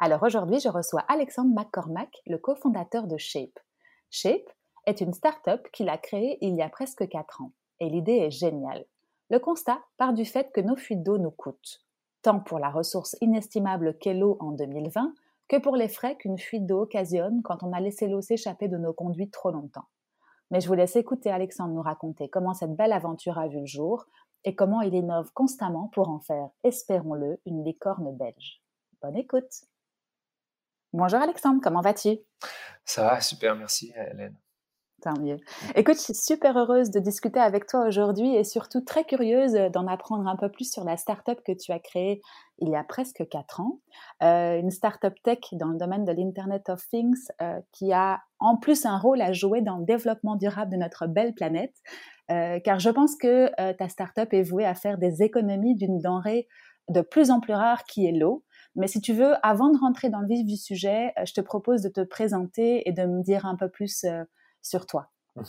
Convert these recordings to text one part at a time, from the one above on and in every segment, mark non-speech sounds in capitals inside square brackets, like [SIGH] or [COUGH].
Alors aujourd'hui, je reçois Alexandre McCormack, le cofondateur de Shape. Shape est une start-up qu'il a créée il y a presque 4 ans. Et l'idée est géniale. Le constat part du fait que nos fuites d'eau nous coûtent, tant pour la ressource inestimable qu'est l'eau en 2020 que pour les frais qu'une fuite d'eau occasionne quand on a laissé l'eau s'échapper de nos conduites trop longtemps. Mais je vous laisse écouter Alexandre nous raconter comment cette belle aventure a vu le jour et comment il innove constamment pour en faire, espérons-le, une licorne belge. Bonne écoute Bonjour Alexandre, comment vas-tu? Ça va, super, merci Hélène. Tant mieux. Écoute, je suis super heureuse de discuter avec toi aujourd'hui et surtout très curieuse d'en apprendre un peu plus sur la startup que tu as créée il y a presque quatre ans. Euh, une startup tech dans le domaine de l'Internet of Things euh, qui a en plus un rôle à jouer dans le développement durable de notre belle planète. Euh, car je pense que ta startup est vouée à faire des économies d'une denrée de plus en plus rare qui est l'eau. Mais si tu veux, avant de rentrer dans le vif du sujet, euh, je te propose de te présenter et de me dire un peu plus euh, sur toi. Mhm.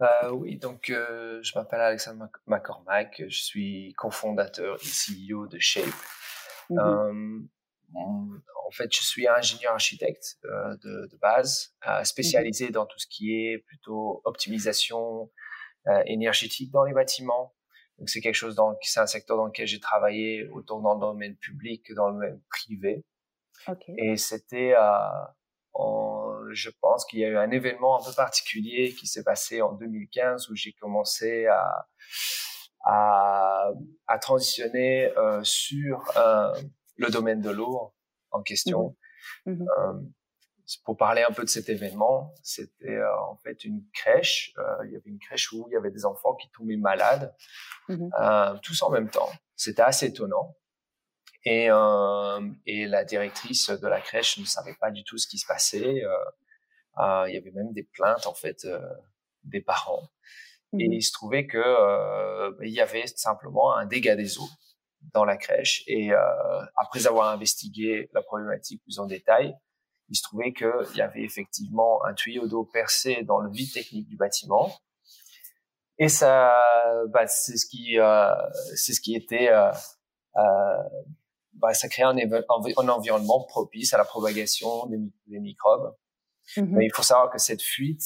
Euh, oui, donc je m'appelle Alexandre McCormack, je suis cofondateur et CEO de Shape. Mhm. en fait, je suis ingénieur architecte de, base, spécialisé mhm. dans tout ce qui est plutôt optimisation énergétique dans les bâtiments, donc c'est quelque chose dans, c'est un secteur dans lequel j'ai travaillé autant dans le domaine public que dans le domaine privé. Okay. Et c'était, euh, je pense qu'il y a eu un événement un peu particulier qui s'est passé en 2015 où j'ai commencé à, à, à transitionner euh, sur euh, le domaine de l'eau en question. Mmh. Mmh. Euh, pour parler un peu de cet événement, c'était euh, en fait une crèche. Euh, il y avait une crèche où il y avait des enfants qui tombaient malades, mmh euh, tous en même temps. C'était assez étonnant. Et, et la directrice de la crèche ne savait pas du tout ce qui se passait. il y avait même des plaintes en fait des parents. Et mmh il se trouvait que il y avait simplement un dégât des eaux dans la crèche. Et après avoir investigué la problématique plus en détail, il se trouvait qu'il y avait effectivement un tuyau d'eau percé dans le vide technique du bâtiment. Et ça, bah, c'est ce qui, euh, c'est ce qui était, euh, euh, bah, ça crée un, un, environnement propice à la propagation des, des microbes. Mm-hmm. Mais il faut savoir que cette fuite,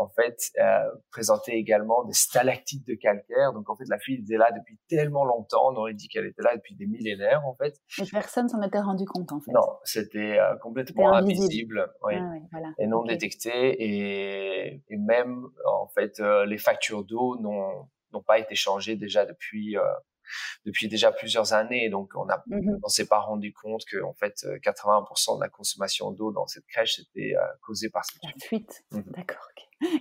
en fait, euh, présentait également des stalactites de calcaire. Donc, en fait, la fuite était là depuis tellement longtemps. On aurait dit qu'elle était là depuis des millénaires, en fait. Et personne s'en était rendu compte, en fait. Non, c'était euh, complètement invisible, oui, ah et non détecté. Et, et, même, en fait, euh, les factures d'eau n'ont pas été changées déjà depuis euh, depuis déjà plusieurs années. Donc, on a, on s'est pas rendu compte que, en fait, 80% de la consommation d'eau dans cette crèche était causée par cette fuite. Mmh D'accord.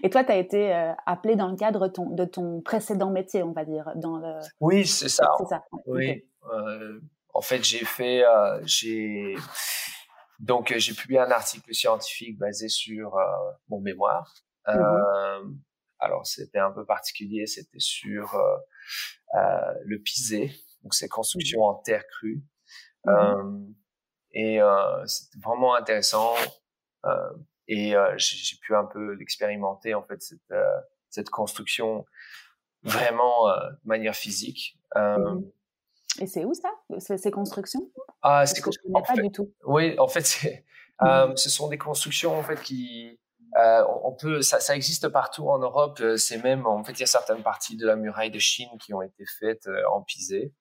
Et toi, tu as été appelé dans le cadre de ton, de ton, précédent métier, on va dire, dans le. Oui, c'est ça. C'est ça. Oui. Euh, en fait, j'ai fait, euh, j'ai donc j'ai publié un article scientifique basé sur euh, mon mémoire. Mmh alors, c'était un peu particulier. C'était sur euh, le pisé, donc c'est construction en terre crue. Mmh euh, et euh, c'était vraiment intéressant. et j'ai pu un peu l'expérimenter en fait cette, cette construction vraiment de manière physique. Mmh et c'est où ça, ces constructions Ah, c'est je connais pas du tout. Oui, en fait, mmh ce sont des constructions en fait qui euh, on peut, ça, ça, existe partout en Europe. Euh, c'est même, en fait, il y a certaines parties de la muraille de Chine qui ont été faites euh, en pisé.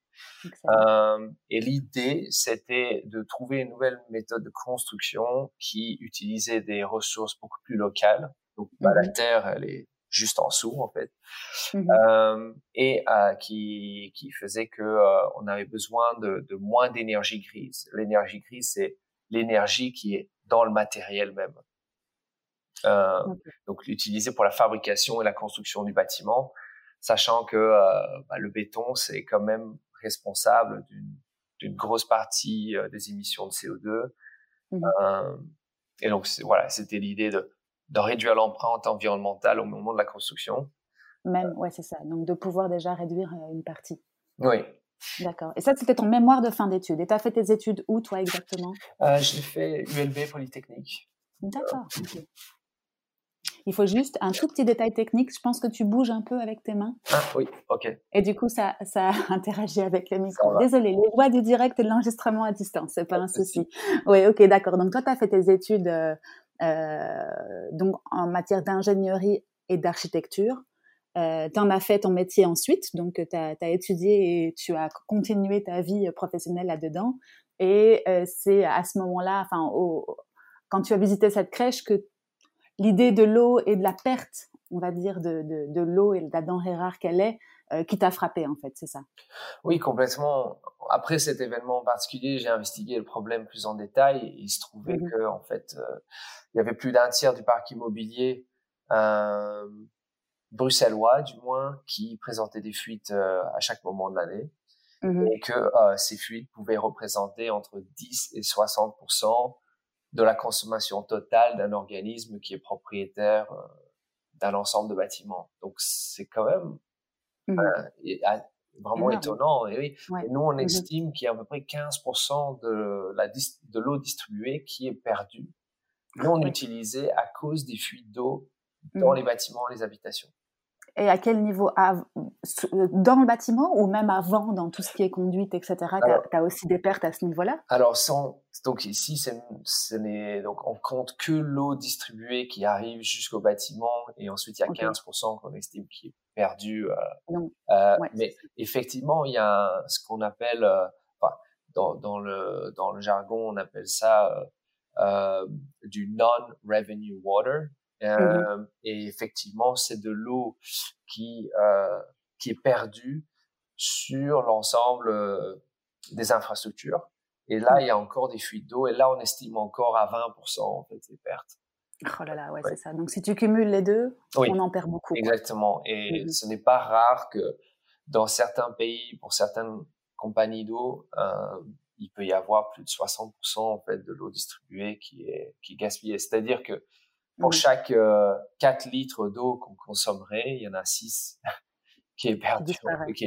Euh, et l'idée, c'était de trouver une nouvelle méthode de construction qui utilisait des ressources beaucoup plus locales. Donc, bah, la mmh terre, elle est juste en dessous, en fait, euh, et euh, qui, qui faisait que on avait besoin de, de moins d'énergie grise. L'énergie grise, c'est l'énergie qui est dans le matériel même. Euh, donc l'utiliser pour la fabrication et la construction du bâtiment, sachant que euh, bah, le béton c'est quand même responsable d'une grosse partie euh, des émissions de CO2. Mmh et donc, voilà, c'était l'idée de, de réduire l'empreinte environnementale au moment de la construction. Même, ouais, c'est ça. Donc, de pouvoir déjà réduire une partie. Oui. D'accord. Et ça, c'était ton mémoire de fin d'études. Et tu as fait tes études où, toi, exactement? Euh, J'ai fait ULB Polytechnique. D'accord. Il faut juste un tout petit détail technique. Je pense que tu bouges un peu avec tes mains. Ah oui, ok. Et du coup, ça, ça [LAUGHS] interagit avec le micro. Désolée, les joies du direct et de l'enregistrement à distance, c'est pas un souci. Oui, ok, d'accord. Donc toi, tu as fait tes études euh, euh, donc en matière d'ingénierie et d'architecture. Euh, tu en as fait ton métier ensuite, donc tu as, as, étudié et tu as continué ta vie professionnelle là-dedans. Et euh, c'est à ce moment-là, enfin, quand tu as visité cette crèche, que l'idée de l'eau et de la perte, on va dire, de, de, de l'eau et de la denrée rare qu'elle est, euh, qui t'a frappé en fait, c'est ça? Oui, complètement. Après cet événement en particulier, j'ai investigué le problème plus en détail et il se trouvait mmh que en fait, euh, il y avait plus d'un tiers du parc immobilier euh, bruxellois, du moins, qui présentait des fuites euh, à chaque moment de l'année. Mmh et que euh, ces fuites pouvaient représenter entre 10 et 60 de la consommation totale d'un organisme qui est propriétaire euh, d'un ensemble de bâtiments. Donc c'est quand même mmh. euh, vraiment étonnant. Et oui, nous on mmh estime qu'il y a à peu près 15% de la de l'eau distribuée qui est perdue, non utilisée à cause des fuites d'eau dans mmh. les bâtiments, les habitations. Et à quel niveau Dans le bâtiment ou même avant, dans tout ce qui est conduite, etc. Tu as, aussi des pertes à ce niveau-là? Alors, sans, donc ici, donc on compte que l'eau distribuée qui arrive jusqu'au bâtiment et ensuite il y a 15% qu'on estime qui est perdu. Euh, euh, mais effectivement, il y a ce qu'on appelle, euh, enfin, dans, dans, le, dans le jargon, on appelle ça du non-revenue water. Mmh euh, et effectivement, c'est de l'eau qui euh, qui est perdue sur l'ensemble euh, des infrastructures. Et là, mmh. il y a encore des fuites d'eau. Et là, on estime encore à 20% en fait les pertes. Oh là là, ouais, c'est ça. Donc, si tu cumules les deux, on en perd beaucoup. Exactement. Et mmh ce n'est pas rare que dans certains pays, pour certaines compagnies d'eau, il peut y avoir plus de 60% en fait de l'eau distribuée qui est qui est gaspillée. C'est-à-dire que pour chaque 4 euh, litres d'eau qu'on consommerait, il y en a 6 [LAUGHS] qui est perdu,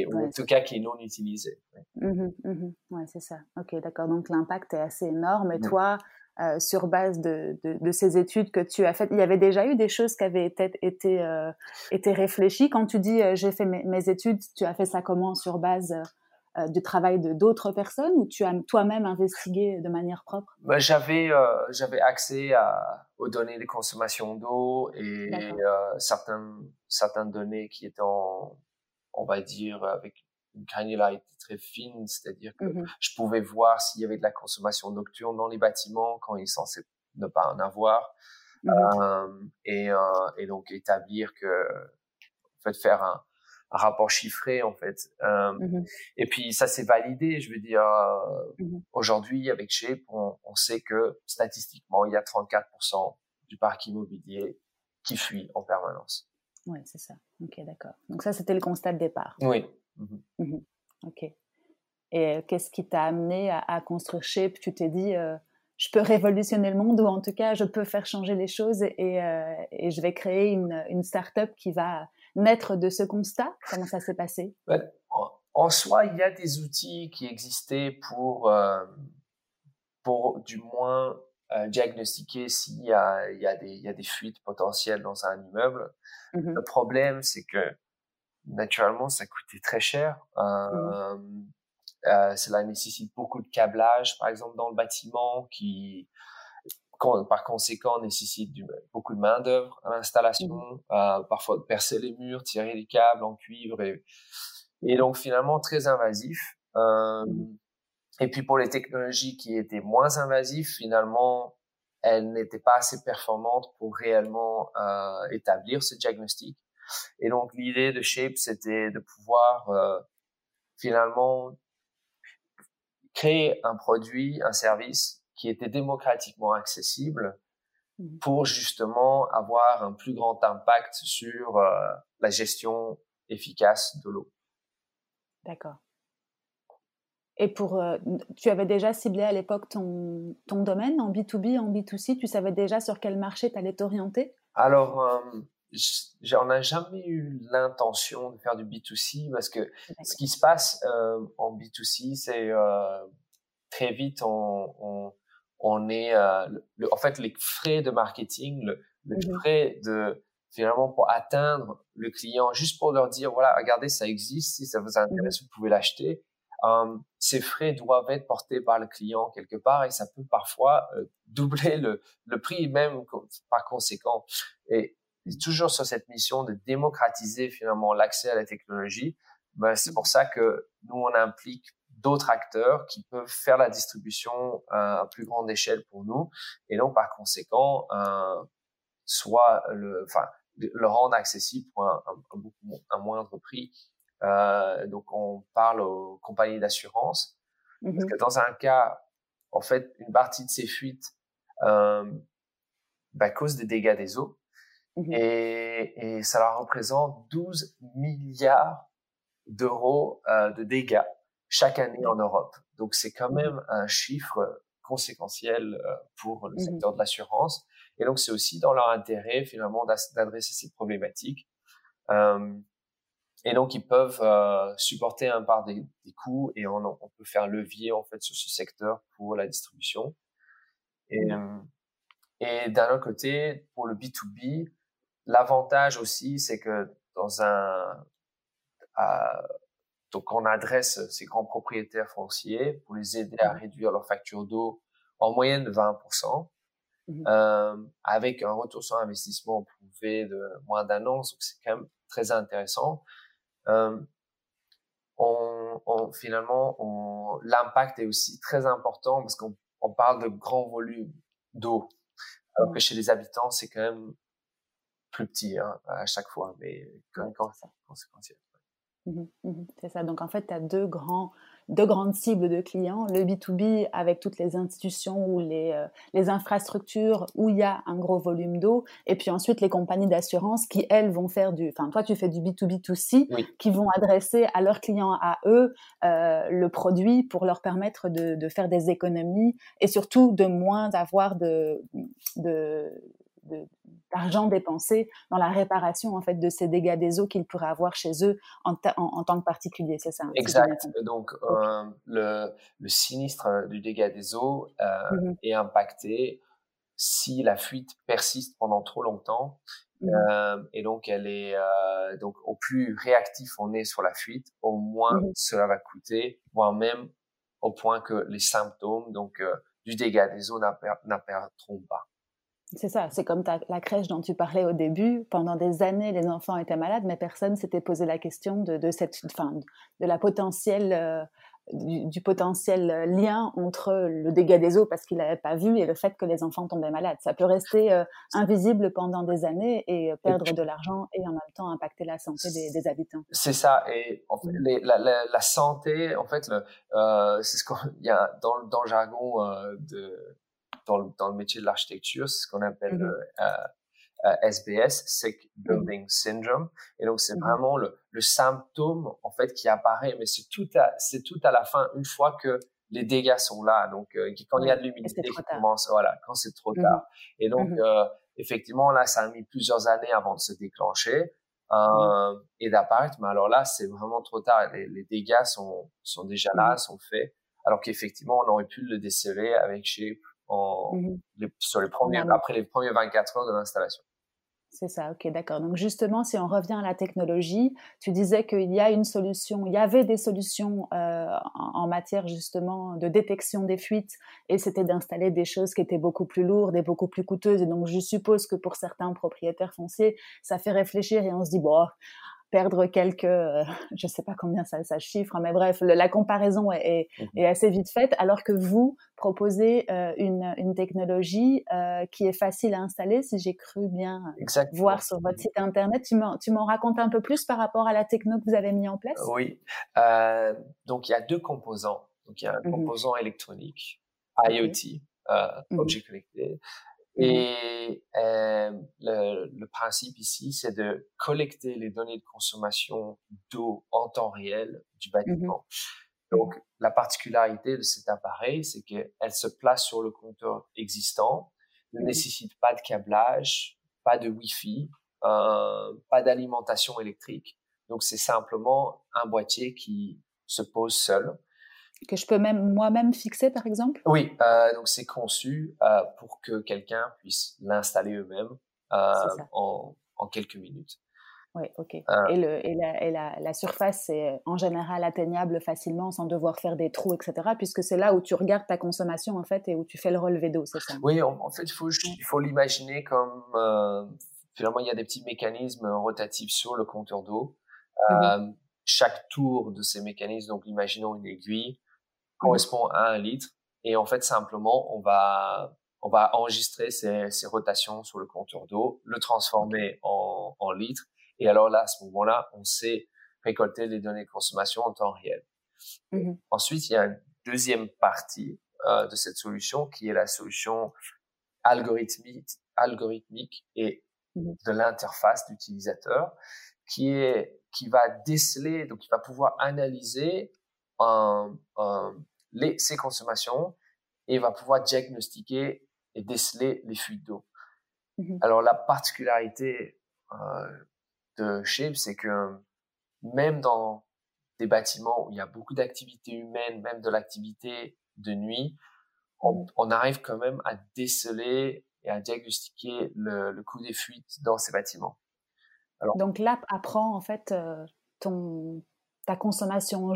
ou en tout cas qui est non utilisé. Mmh mmh ouais, c'est ça. Ok, d'accord. Donc l'impact est assez énorme. Et mmh. toi, euh, sur base de, de, ces études que tu as faites, il y avait déjà eu des choses qui avaient été, été, euh, été réfléchies? Quand tu dis j'ai fait mes, mes, études, tu as fait ça comment sur base euh, du travail de d'autres personnes ou tu as toi-même investigué de manière propre? Bah, J'avais euh, j'avais accès à, aux données de consommation d'eau et euh, certaines certaines données qui étaient en, on va dire avec une granularité très fine, c'est-à-dire que mmh je pouvais voir s'il y avait de la consommation nocturne dans les bâtiments quand il est censé ne pas en avoir. Mmh euh, et, euh, et donc établir que en fait faire un rapport chiffré en fait. Euh, mmh Et puis ça c'est validé, je veux dire. Euh, mmh aujourd'hui avec Shape, on, on, sait que statistiquement il y a 34% du parc immobilier qui fuit en permanence. Oui, c'est ça. Ok, d'accord. Donc ça c'était le constat de départ. Oui. Mmh ok. Et euh, qu'est-ce qui t'a amené à, à, construire Shape Tu t'es dit je peux révolutionner le monde ou en tout cas je peux faire changer les choses et, et je vais créer une, une start-up qui va naître de ce constat? Comment ça s'est passé? En, soi, il y a des outils qui existaient pour, euh, pour du moins euh, diagnostiquer s'il y a, il y, a des, il y a des fuites potentielles dans un immeuble. Mmh Le problème, c'est que naturellement, ça coûtait très cher. Euh, mmh. euh, cela nécessite beaucoup de câblage, par exemple, dans le bâtiment qui par conséquent, on nécessite beaucoup de main d'œuvre à l'installation, mmh. euh, parfois percer les murs, tirer les câbles en cuivre et, et donc finalement très invasif. Euh, mmh. et puis pour les technologies qui étaient moins invasives, finalement, elles n'étaient pas assez performantes pour réellement euh, établir ce diagnostic. Et donc l'idée de Shape, c'était de pouvoir euh, finalement créer un produit, un service qui était démocratiquement accessible mmh. pour justement avoir un plus grand impact sur euh, la gestion efficace de l'eau. D'accord. Et pour, tu avais déjà ciblé à l'époque ton, ton domaine en B2B, en B2C, tu savais déjà sur quel marché tu allais t'orienter? Alors, j'en ai jamais eu l'intention de faire du B2C parce que ce qui se passe euh, en B2C, c'est euh, très vite on, on, on est euh, le, en fait les frais de marketing, le, le mmh frais de finalement pour atteindre le client, juste pour leur dire voilà regardez ça existe, si ça vous mmh intéresse vous pouvez l'acheter. Ces frais doivent être portés par le client quelque part et ça peut parfois [LAUGHS] doubler le, le prix même par conséquent. Et toujours sur cette mission de démocratiser finalement l'accès à la technologie. Ben, c'est pour ça que nous, on implique d'autres acteurs qui peuvent faire la distribution à plus grande échelle pour nous. Et donc, par conséquent, euh, soit le, enfin, le rendre accessible pour un, un, un, moindre prix. Euh, donc, on parle aux compagnies d'assurance. Parce mm-hmm. que dans un cas, en fait, une partie de ces fuites, euh, ben, cause des dégâts des eaux. Mmh et, et, ça leur représente 12 milliards d'euros euh, de dégâts chaque année en Europe. Donc c'est quand mmh même un chiffre conséquentiel euh, pour le mmh secteur de l'assurance. Et donc c'est aussi dans leur intérêt finalement d'adresser ces problématiques. Euh, et donc ils peuvent euh, supporter un part des, des coûts et on, on, peut faire levier en fait sur ce secteur pour la distribution. Et, et d'un autre côté, pour le B2B, L'avantage aussi, c'est que dans un, euh, donc on adresse ces grands propriétaires fonciers pour les aider à mmh. réduire leur facture d'eau en moyenne de 20%, mmh euh, avec un retour sur investissement prouvé de moins d'un an, donc c'est quand même très intéressant. Euh, on, on, finalement, on, l'impact est aussi très important parce qu'on on parle de grands volumes d'eau, alors que mmh. chez les habitants, c'est quand même plus petit hein, à chaque fois, mais quand, quand conséquentiel. Mmh mmh c'est ça. Donc en fait, tu as deux, grands, deux grandes cibles de clients. Le B2B avec toutes les institutions ou les, euh, les infrastructures où il y a un gros volume d'eau. Et puis ensuite, les compagnies d'assurance qui, elles, vont faire du... Enfin, toi, tu fais du B2B2C, qui vont adresser à leurs clients, à eux, euh, le produit pour leur permettre de, de, faire des économies et surtout de moins avoir de, de d'argent dépensé dans la réparation en fait de ces dégâts des eaux qu'ils pourraient avoir chez eux en, en, tant que particulier, c'est ça Exact. Donc euh, le, le, sinistre du dégât des eaux euh, mmh est impacté si la fuite persiste pendant trop longtemps. Mmh euh, et donc elle est euh, donc au plus réactif on est sur la fuite, au moins mmh cela va coûter, voire même au point que les symptômes donc euh, du dégât des eaux n'apparaîtront pas. C'est ça, c'est comme la crèche dont tu parlais au début. Pendant des années, les enfants étaient malades, mais personne s'était posé la question de, de cette, enfin, de la potentielle, euh, du, potentiel lien entre le dégât des eaux parce qu'il n'avait pas vu et le fait que les enfants tombaient malades. Ça peut rester euh, invisible pendant des années et euh, perdre de l'argent et en même temps impacter la santé des, des habitants. C'est ça. Et en fait, les, la, la, la, santé, en fait, c'est ce qu'il y a dans, dans le jargon de dans le, dans le métier de l'architecture, c'est ce qu'on appelle mmh euh, SBS, Sick Building Syndrome. Et donc, c'est mmh vraiment le, le, symptôme, en fait, qui apparaît, mais c'est tout à, c'est tout à la fin, une fois que les dégâts sont là. Donc, euh, quand il y a de l'humidité qui commence, voilà, quand c'est trop tard. Et donc, euh, effectivement, là, ça a mis plusieurs années avant de se déclencher. Euh, et d'apparaître, mais alors là, c'est vraiment trop tard. Les, les dégâts sont, sont déjà là, sont faits, alors qu'effectivement, on aurait pu le déceler avec Mmh sur les premiers, après les premiers 24 heures de l'installation. C'est ça, ok, d'accord. Donc justement, si on revient à la technologie, tu disais qu'il y a une solution, il y avait des solutions euh, en, matière justement de détection des fuites, et c'était d'installer des choses qui étaient beaucoup plus lourdes et beaucoup plus coûteuses. Et donc je suppose que pour certains propriétaires fonciers, ça fait réfléchir et on se dit bon, perdre quelques, euh, [LAUGHS] je sais pas combien ça, ça chiffre, mais bref, la comparaison est, est, mmh assez vite faite, alors que vous proposez euh, une, une, technologie euh, qui est facile à installer, si j'ai cru bien voir sur votre site internet. Tu m'en racontes un peu plus par rapport à la techno que vous avez mis en place? Oui, donc il y a deux composants. Donc il y a un mmh composant électronique, IoT, mmh Object Connected, Mmh Et euh, le, le, principe ici, c'est de collecter les données de consommation d'eau en temps réel du mmh bâtiment. Donc, la particularité de cet appareil, c'est qu'elle se place sur le compteur existant, ne nécessite pas de câblage, pas de Wi-Fi, euh, pas d'alimentation électrique. Donc, c'est simplement un boîtier qui se pose seul. Que je peux même moi-même fixer, par exemple? Oui, euh, donc c'est conçu euh, pour que quelqu'un puisse l'installer eux-mêmes euh, en, en, quelques minutes. Oui, ok. Et, le, et, la, et la, la, surface est en général atteignable facilement sans devoir faire des trous, etc. Puisque c'est là où tu regardes ta consommation en fait et où tu fais le relevé d'eau, c'est ça? Oui, en, fait, il faut, l'imaginer comme finalement il y a des petits mécanismes rotatifs sur le compteur d'eau. Mmh euh, chaque tour de ces mécanismes, donc imaginons une aiguille, correspond à un litre. Et en fait, simplement, on va on va enregistrer ces, ces rotations sur le compteur d'eau, le transformer en, en litres et alors là, à ce moment-là, on sait récolter les données de consommation en temps réel. Mmh Ensuite, il y a une deuxième partie euh, de cette solution qui est la solution algorithmique, algorithmique et mmh de l'interface d'utilisateur qui est qui va déceler, donc qui va pouvoir analyser un, un, les, ses consommations et va pouvoir diagnostiquer et déceler les fuites d'eau. Mmh alors la particularité euh, de Shape, c'est que même dans des bâtiments où il y a beaucoup d'activités humaines, même de l'activité de nuit, on, mmh. arrive quand même à déceler et à diagnostiquer le, le coût des fuites dans ces bâtiments. Alors, Donc l'app apprend en fait euh, ton, ta consommation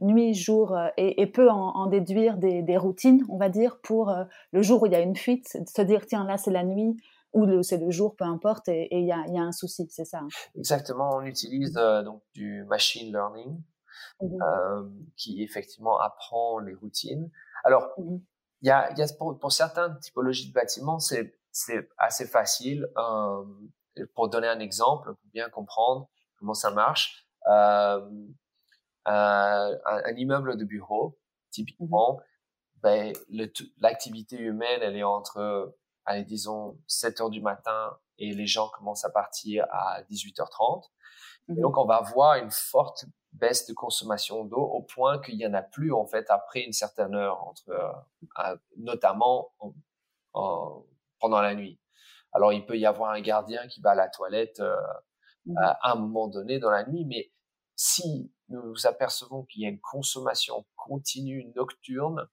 nuit, jour euh, et, peut en, déduire des, des, routines, on va dire, pour euh, le jour où il y a une fuite, se dire tiens là c'est la nuit, ou c'est le jour, peu importe, et il y a, y a, un souci, c'est ça hein. Exactement, on utilise euh, donc du machine learning mmh qui effectivement apprend les routines. Alors, mmh y a, y a pour, pour, certaines typologies de bâtiments, c'est assez facile. Pour donner un exemple, pour bien comprendre comment ça marche, euh, un, un, immeuble de bureau, typiquement, ben, l'activité humaine, elle est entre allez, disons, 7 heures du matin et les gens commencent à partir à 18h30. Mmh donc, on va voir une forte baisse de consommation d'eau au point qu'il y en a plus, en fait, après une certaine heure, entre, euh, notamment pendant la nuit. Alors, il peut y avoir un gardien qui va à la toilette euh, mmh à un moment donné dans la nuit, mais si nous nous apercevons qu'il y a une consommation continue nocturne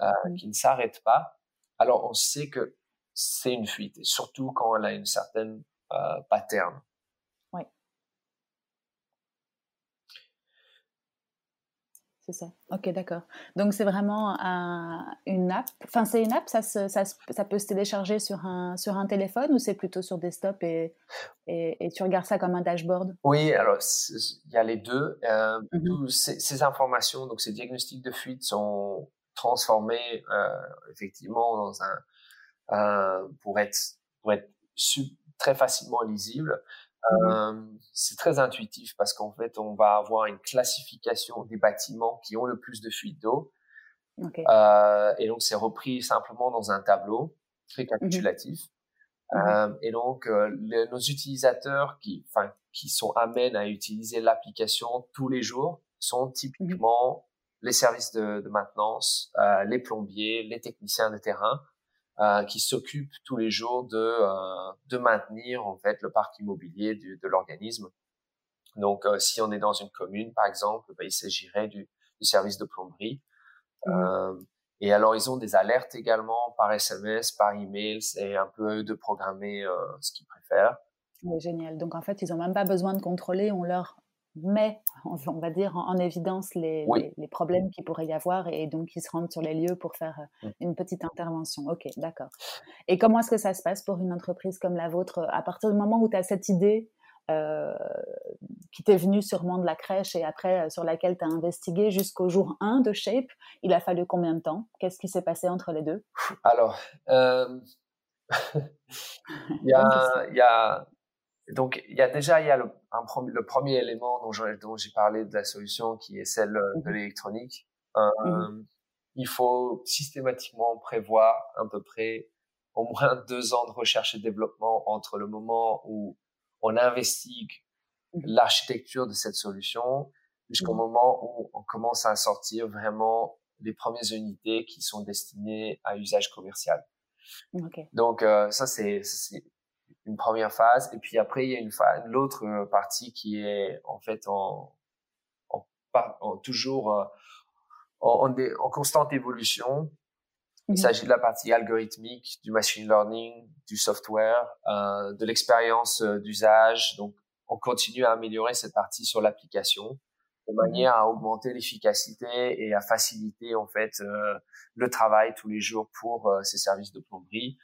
euh, mmh. qui ne s'arrête pas, alors on sait que c'est une fuite, et surtout quand elle a une certaine euh, pattern. Oui. C'est ça. Ok, d'accord. Donc c'est vraiment une app? Enfin, c'est une app, ça, ça, ça, peut se télécharger sur un, sur un téléphone ou c'est plutôt sur desktop et, et, tu regardes ça comme un dashboard? Oui, alors il y a les deux. Euh, mmh ces, ces, informations, donc ces diagnostics de fuite sont transformés euh, effectivement dans un, euh, pour être pour être très facilement lisible. Mmh euh, c'est très intuitif parce qu'en fait, on va avoir une classification des bâtiments qui ont le plus de fuites d'eau. Euh, et donc, c'est repris simplement dans un tableau récapitulatif. Mmh mmh euh, et donc, euh, nos utilisateurs qui, enfin, qui sont amènent à utiliser l'application tous les jours sont typiquement les services de, de maintenance, euh, les plombiers, les techniciens de terrain, euh, qui s'occupe tous les jours de, euh, de maintenir en fait le parc immobilier de, de l'organisme. Donc, euh, si on est dans une commune, par exemple, ben, il s'agirait du, du, service de plomberie. Mmh. et alors, ils ont des alertes également par SMS, par email. C'est un peu eux de programmer ce qu'ils préfèrent. Oui, génial. Donc, en fait, ils n'ont même pas besoin de contrôler. On leur met, on va dire, en, évidence les, les, problèmes qu'il pourrait y avoir et donc ils se rendent sur les lieux pour faire euh, mmh. une petite intervention. Ok, d'accord. Et comment est-ce que ça se passe pour une entreprise comme la vôtre à partir du moment où tu as cette idée euh, qui t'est venue sûrement de la crèche et après euh, sur laquelle tu as investigué jusqu'au jour 1 de Shape, il a fallu combien de temps? Qu'est-ce qui s'est passé entre les deux? Alors, euh... [LAUGHS] il, y a, il y a donc, il y a déjà il y a le, un, le premier élément dont j'ai parlé de la solution qui est celle euh, de mmh l'électronique. Euh, mmh il faut systématiquement prévoir à peu près au moins [LAUGHS] deux ans de recherche et développement entre le moment où on investigue mmh l'architecture de cette solution jusqu'au mmh. moment où on commence à sortir vraiment les premières unités qui sont destinées à usage commercial. Donc euh, ça c'est une première phase et puis après il y a une l'autre euh, partie qui est en fait en, en, toujours euh, en, en, constante évolution. Il mmh s'agit de la partie algorithmique, du machine learning, du software, euh, de l'expérience d'usage. Donc, on continue à améliorer cette partie sur l'application de mmh manière à augmenter l'efficacité et à faciliter en fait euh, le travail tous les jours pour euh, ces services de plomberie.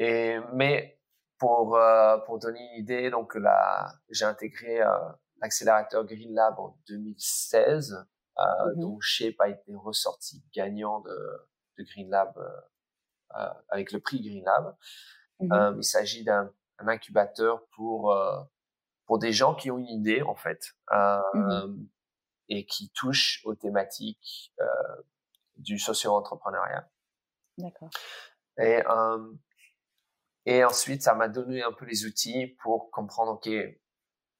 Euh, et mais pour euh, pour donner une idée, donc là j'ai intégré euh, l'accélérateur Green Lab en 2016, mmh dont Shape a été ressorti gagnant de, de Green Lab avec le prix Green Lab. Mmh il s'agit d'un incubateur pour pour des gens qui ont une idée en fait euh, mmh et qui touchent aux thématiques euh, du socio-entrepreneuriat. D'accord. Et euh, et ensuite, ça m'a donné un peu les outils pour comprendre, ok,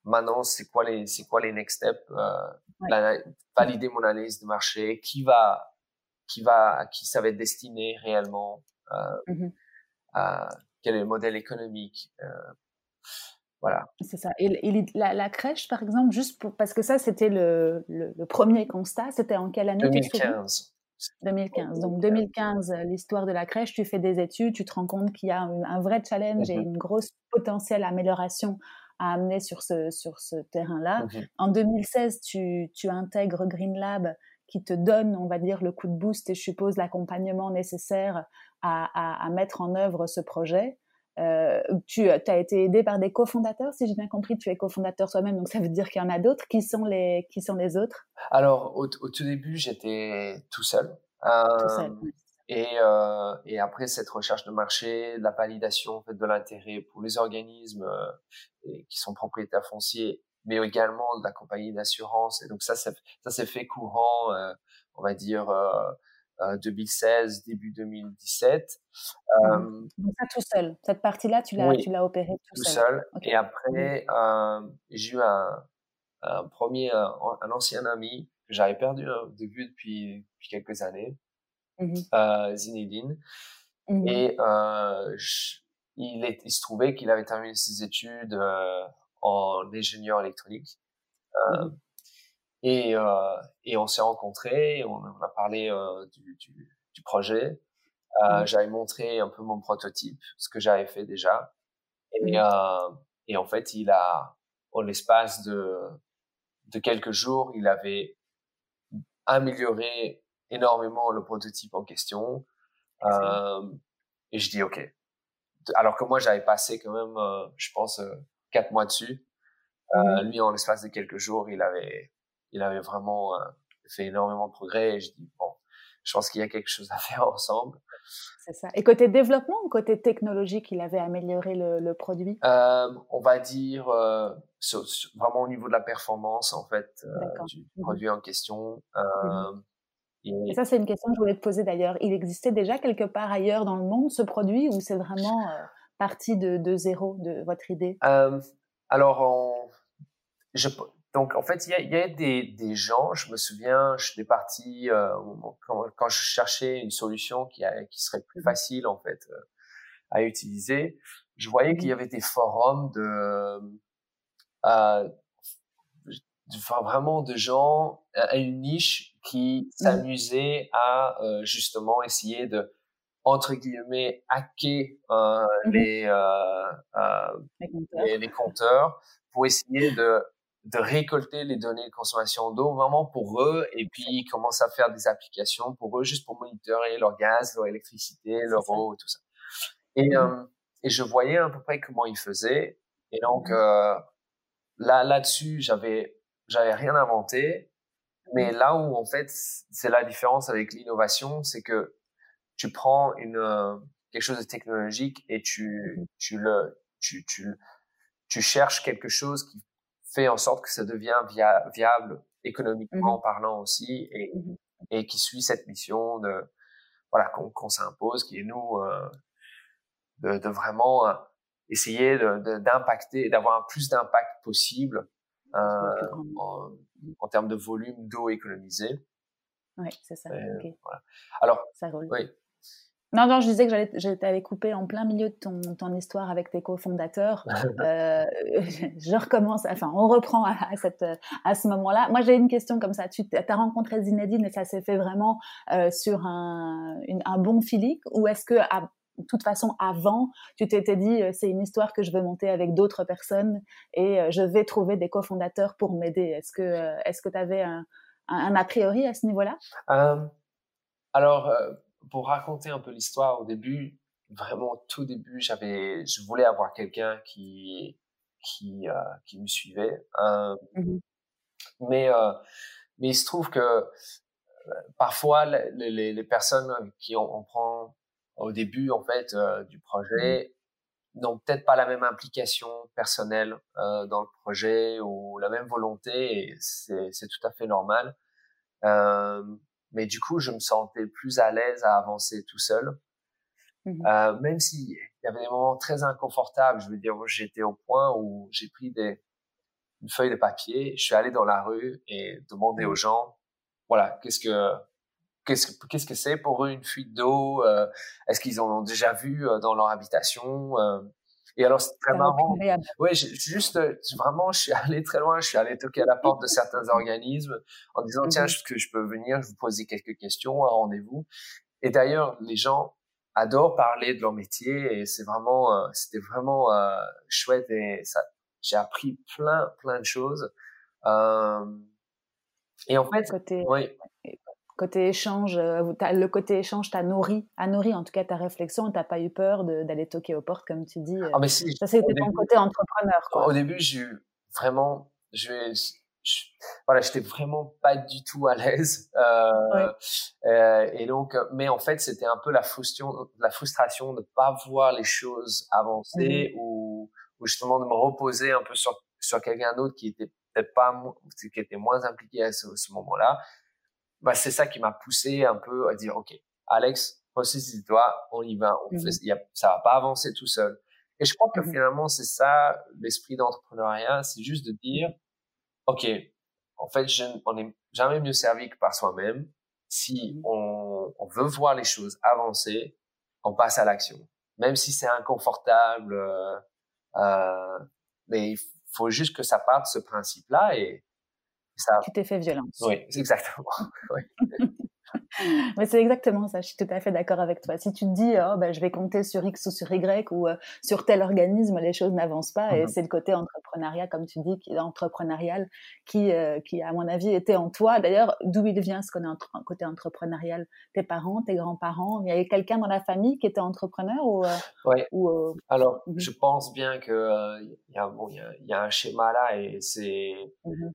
maintenant, c'est quoi les, c'est quoi les next steps, euh, valider mon analyse de marché, qui va, qui va, qui ça va être destiné réellement, euh, mmh quel est le modèle économique, euh, voilà. C'est ça. Et, la, crèche, par exemple, juste pour, parce que ça, c'était le, le, premier constat, c'était en quelle année 2015. 2015. Donc 2015, l'histoire de la crèche, tu fais des études, tu te rends compte qu'il y a un, vrai challenge et mmh une grosse potentielle amélioration à amener sur ce, sur ce terrain-là. Mmh en 2016, tu, tu intègres Green Lab qui te donne, on va dire, le coup de boost et je suppose l'accompagnement nécessaire à, à, à, mettre en œuvre ce projet. Euh, tu as été aidé par des cofondateurs, si j'ai bien compris, tu es cofondateur toi-même, donc ça veut dire qu'il y en a d'autres. Qui sont les, qui sont les autres? Alors, au, tout début, j'étais tout seul. tout seul. Euh, et, euh, et après cette recherche de marché, la validation en fait, de l'intérêt pour les organismes euh, qui sont propriétaires fonciers, mais également de la compagnie d'assurance. Et donc ça, ça, ça s'est fait courant, euh, on va dire, 2016, euh, début 2017. Mmh. Donc ça tout seul. Cette partie-là, tu l'as, tu l'as opéré tout, tout seul. Et après, mmh. euh, j'ai eu un, un premier, un, ancien ami que j'avais perdu de vue depuis, depuis quelques années, mmh euh, Zinedine. Et euh, il, est, il se trouvait qu'il avait terminé ses études euh, en ingénieur électronique. Euh, et, euh, et on s'est rencontrés, on, a parlé euh, du, du, du, projet. Euh, mmh. J'avais montré un peu mon prototype, ce que j'avais fait déjà. Et, mmh. euh, et en fait, il a, en l'espace de, de quelques jours, il avait amélioré énormément le prototype en question. Euh, et je dis OK. Alors que moi, j'avais passé quand même, euh, je pense, euh, quatre mois dessus. Mmh. Lui, en l'espace de quelques jours, il avait il avait vraiment euh, fait énormément de progrès et je dis bon, je pense qu'il y a quelque chose à [LAUGHS] faire ensemble. C'est ça. Et côté développement ou côté technologique, il avait amélioré le, le produit? Euh, On va dire euh, vraiment au niveau de la performance en fait euh, du mmh produit en question. Mmh euh, et... ça, c'est une question que je voulais te poser d'ailleurs. Il existait déjà quelque part ailleurs dans le monde ce produit ou c'est vraiment parti de, de, zéro de votre idée? Alors, on... je, donc, en fait, il y a, y a des, des, gens, je me souviens, je suis parti euh, quand, quand, je cherchais une solution qui, a, qui serait plus mmh facile, en fait, euh, à utiliser, je voyais qu'il y mmh avait des forums de, euh, de vraiment de gens à une niche qui mmh s'amusaient à justement essayer de entre guillemets hacker. Les, les compteurs pour essayer de de récolter les données de consommation d'eau vraiment pour eux et puis ils commencent à faire des applications pour eux juste pour monitorer leur gaz, leur électricité, leur eau, tout ça. Et, euh, et je voyais à peu près comment ils faisaient et donc euh, là là-dessus j'avais j'avais rien inventé mais mmh. là où en fait c'est la différence avec l'innovation c'est que tu prends une quelque chose de technologique et tu tu le tu tu tu cherches quelque chose qui fait en sorte que ça devient viable économiquement mmh parlant aussi et, mmh et qui suit cette mission de voilà qu'on s'impose qui est nous euh, de, de, vraiment euh, essayer d'impacter d'avoir un plus d'impact possible en, en, termes de volume d'eau économisée. Oui, c'est ça. Voilà. Alors, ça roule. Oui. Non, non, je disais que j'allais t'avais coupé en plein milieu de ton, ton histoire avec tes cofondateurs. [LAUGHS] euh, je recommence, enfin, on reprend à, cette, à ce moment-là. Moi, j'ai une question comme ça. Tu as rencontré Zinedine et ça s'est fait vraiment euh, sur un, un bon feeling ou est-ce que, à, de toute façon, avant, tu t'étais dit, euh, c'est une histoire que je veux monter avec d'autres personnes et euh, je vais trouver des cofondateurs pour m'aider? Est-ce que est-ce que tu avais un, un, a priori à ce niveau-là? Alors, pour raconter un peu l'histoire, au début, vraiment au tout début, j'avais, je voulais avoir quelqu'un qui, qui, euh, qui me suivait. Euh, mmh mais, euh, mais il se trouve que parfois, les, les, les, personnes qui on, prend au début, en fait, du mmh projet, n'ont peut-être pas la même implication personnelle dans le projet ou la même volonté, et c'est tout à fait normal. Mais du coup, je me sentais plus à l'aise à avancer tout seul. Mmh euh, même s'il y avait des moments très inconfortables, je veux dire, j'étais au point où j'ai pris des, une feuille de papier, je suis allé dans la rue et demandé aux mmh. gens, voilà, qu'est-ce que qu'est-ce qu'est-ce que c'est pour eux une fuite d'eau euh, Est-ce qu'ils en ont déjà vu euh, dans leur habitation euh, et alors, c'est très marrant. Oui, juste, euh, vraiment, je suis [LAUGHS] allé très loin. Je suis allé toquer à la porte de certains organismes en disant, tiens, est-ce que je peux venir, je vous poser quelques questions, un rendez-vous. Et d'ailleurs, les gens adorent parler de leur métier et c'est vraiment, euh, c'était vraiment euh, chouette et ça, j'ai appris plein, plein de choses. Euh, et en fait, côté, oui côté échange, euh, le côté échange t'a nourri, a nourri en tout cas ta réflexion, t'as pas eu peur d'aller toquer aux portes comme tu dis. Euh. Ah mais si, ça c'était ton côté entrepreneur. Quoi. Au début, j'ai eu vraiment, je, voilà, j'étais vraiment pas du tout à l'aise. Euh, euh, et donc, mais en fait, c'était un peu la frustration, la frustration de pas voir les choses avancer mmh ou, ou justement de me reposer un peu sur sur quelqu'un d'autre qui était peut-être pas, qui était moins impliqué à ce, ce moment-là bah, c'est ça qui m'a poussé un peu à dire, OK, Alex, ressaisis-toi, on y va, on fait, y a, ça va pas avancer tout seul. Et je crois que mmh finalement, c'est ça, l'esprit d'entrepreneuriat, c'est juste de dire, OK, en fait, je, on n'est jamais mieux servi que par soi-même. Si mmh on, on, veut voir les choses avancer, on passe à l'action. Même si c'est inconfortable, euh, euh, mais il faut juste que ça parte de ce principe-là et, ça... Tu t'es fait violence. Oui, exactement. [LAUGHS] oui. [LAUGHS] Mais c'est exactement ça, je suis tout à fait d'accord avec toi. Si tu te dis, oh, ben, je vais compter sur X ou sur Y ou euh, sur tel organisme, les choses n'avancent pas. Et mmh c'est le côté entrepreneuriat, comme tu dis, qui, entrepreneurial, qui, euh, qui, à mon avis, était en toi. D'ailleurs, d'où il vient ce entre, côté entrepreneurial? Tes parents, tes grands-parents? Il y avait quelqu'un dans la famille qui était entrepreneur ou, euh, Oui. Alors, mmh je pense bien qu'il il y, a, bon, y, a, y a un schéma là et c'est. Mmh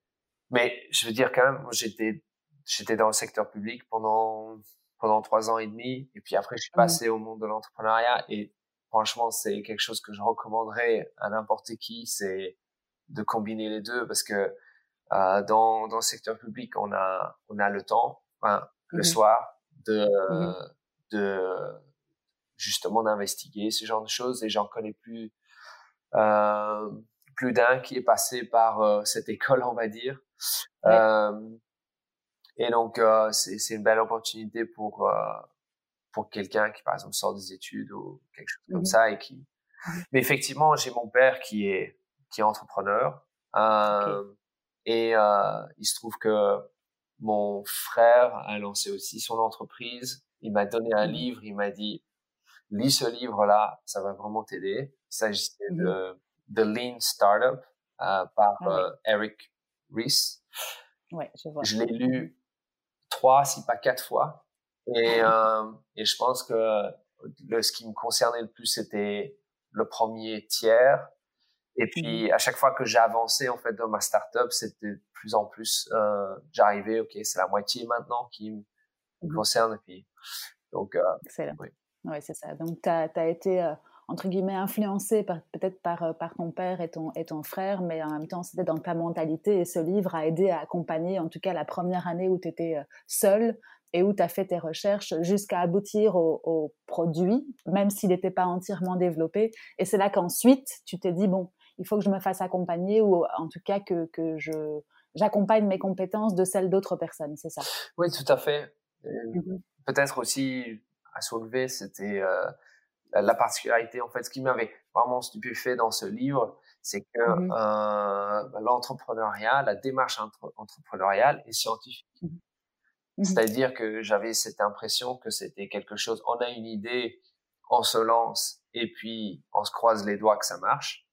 mais je veux dire quand même, j'étais j'étais dans le secteur public pendant pendant trois ans et demi, et puis après je suis mmh. passé au monde de l'entrepreneuriat. Et franchement, c'est quelque chose que je recommanderais à n'importe qui, c'est de combiner les deux, parce que euh, dans dans le secteur public, on a on a le temps, enfin, le mmh soir, de mmh de justement d'investiguer ce genre de choses. Et j'en connais plus. Euh, plus d'un qui est passé par euh, cette école, on va dire. Euh, et donc, euh, c'est une belle opportunité pour pour quelqu'un qui, par exemple, sort des études ou quelque chose comme mmh ça et qui. Mmh Mais effectivement, j'ai mon père qui est qui est entrepreneur. Et il se trouve que mon frère a lancé aussi son entreprise. Il m'a donné un mmh livre. Il m'a dit, lis ce livre-là, ça va vraiment t'aider. Il s'agissait de The Lean Startup euh, par ah euh, Eric Ouais, je vois. Je l'ai lu trois, si pas quatre fois. Et, euh, et je pense que le, ce qui me concernait le plus, c'était le premier tiers. Et puis, mmh à chaque fois que j'ai avancé, en fait, dans ma startup, c'était de plus en plus, euh, j'arrivais, OK, c'est la moitié maintenant qui me mmh concerne. Et puis, donc, euh, Excellent. Oui, ouais, c'est ça. Donc, tu as, as, été euh, entre guillemets influencé peut-être par, euh, par ton père et ton, et ton frère, mais en même temps c'était dans ta mentalité et ce livre a aidé à accompagner en tout cas la première année où tu étais euh, seul et où tu as fait tes recherches jusqu'à aboutir au, au, produit, même s'il n'était pas entièrement développé. Et c'est là qu'ensuite tu t'es dit, bon, il faut que je me fasse accompagner ou en tout cas que, que je j'accompagne mes compétences de celles d'autres personnes, c'est ça? Oui, tout à fait. Mmh peut-être aussi à soulever, c'était euh, la particularité, en fait, ce qui m'avait vraiment stupéfait dans ce livre, c'est que mmh euh, l'entrepreneuriat, la démarche entrepreneuriale est scientifique. Mmh C'est-à-dire que j'avais cette impression que c'était quelque chose, on a une idée, on se lance et puis on se croise les doigts que ça marche.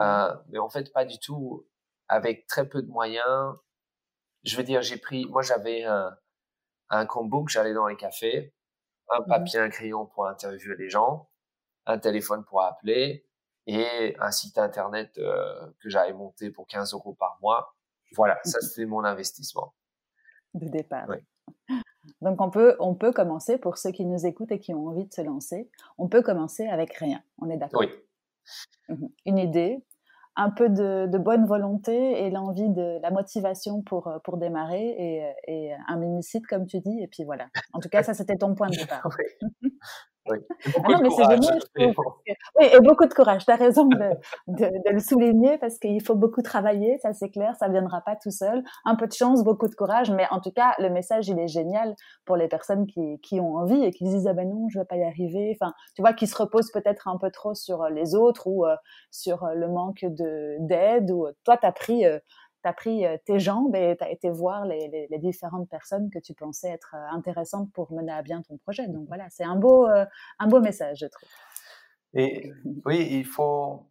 Euh, mais en fait, pas du tout. Avec très peu de moyens, je veux dire, j'ai pris, moi j'avais un, un que j'allais dans les cafés, un mmh papier, un crayon pour interviewer les gens, un téléphone pour appeler et un site internet euh, que j'avais monté pour 15 euros par mois. Voilà, ça c'était mon investissement. De départ. [LAUGHS] Donc on peut, on peut commencer, pour ceux qui nous écoutent et qui ont envie de se lancer, on peut commencer avec rien, on est d'accord? Oui. Mmh Une idée, un peu de, bonne volonté et l'envie de la motivation pour, euh, pour démarrer et, et, un mini-site, comme tu dis. Et puis voilà. En tout cas, ça, c'était ton point de départ. [LAUGHS] Oui. [LAUGHS] Ah non, mais c'est génial. Oui, et beaucoup de courage. Tu as raison de, de, le souligner parce qu'il faut beaucoup travailler, ça c'est clair, ça viendra pas tout seul. Un peu de chance, beaucoup de courage, mais en tout cas, le message, il est génial pour les personnes qui, qui ont envie et qui disent ah ben non, je vais pas y arriver. Enfin, tu vois, qui se reposent peut-être un peu trop sur les autres ou euh, sur le manque de d'aide. Ou toi, tu as pris tu as pris euh, tes jambes et tu as été voir les, les, différentes personnes que tu pensais être euh, intéressantes pour mener à bien ton projet. Donc voilà, c'est un beau, euh, un beau message, je trouve. Et oui, il faut,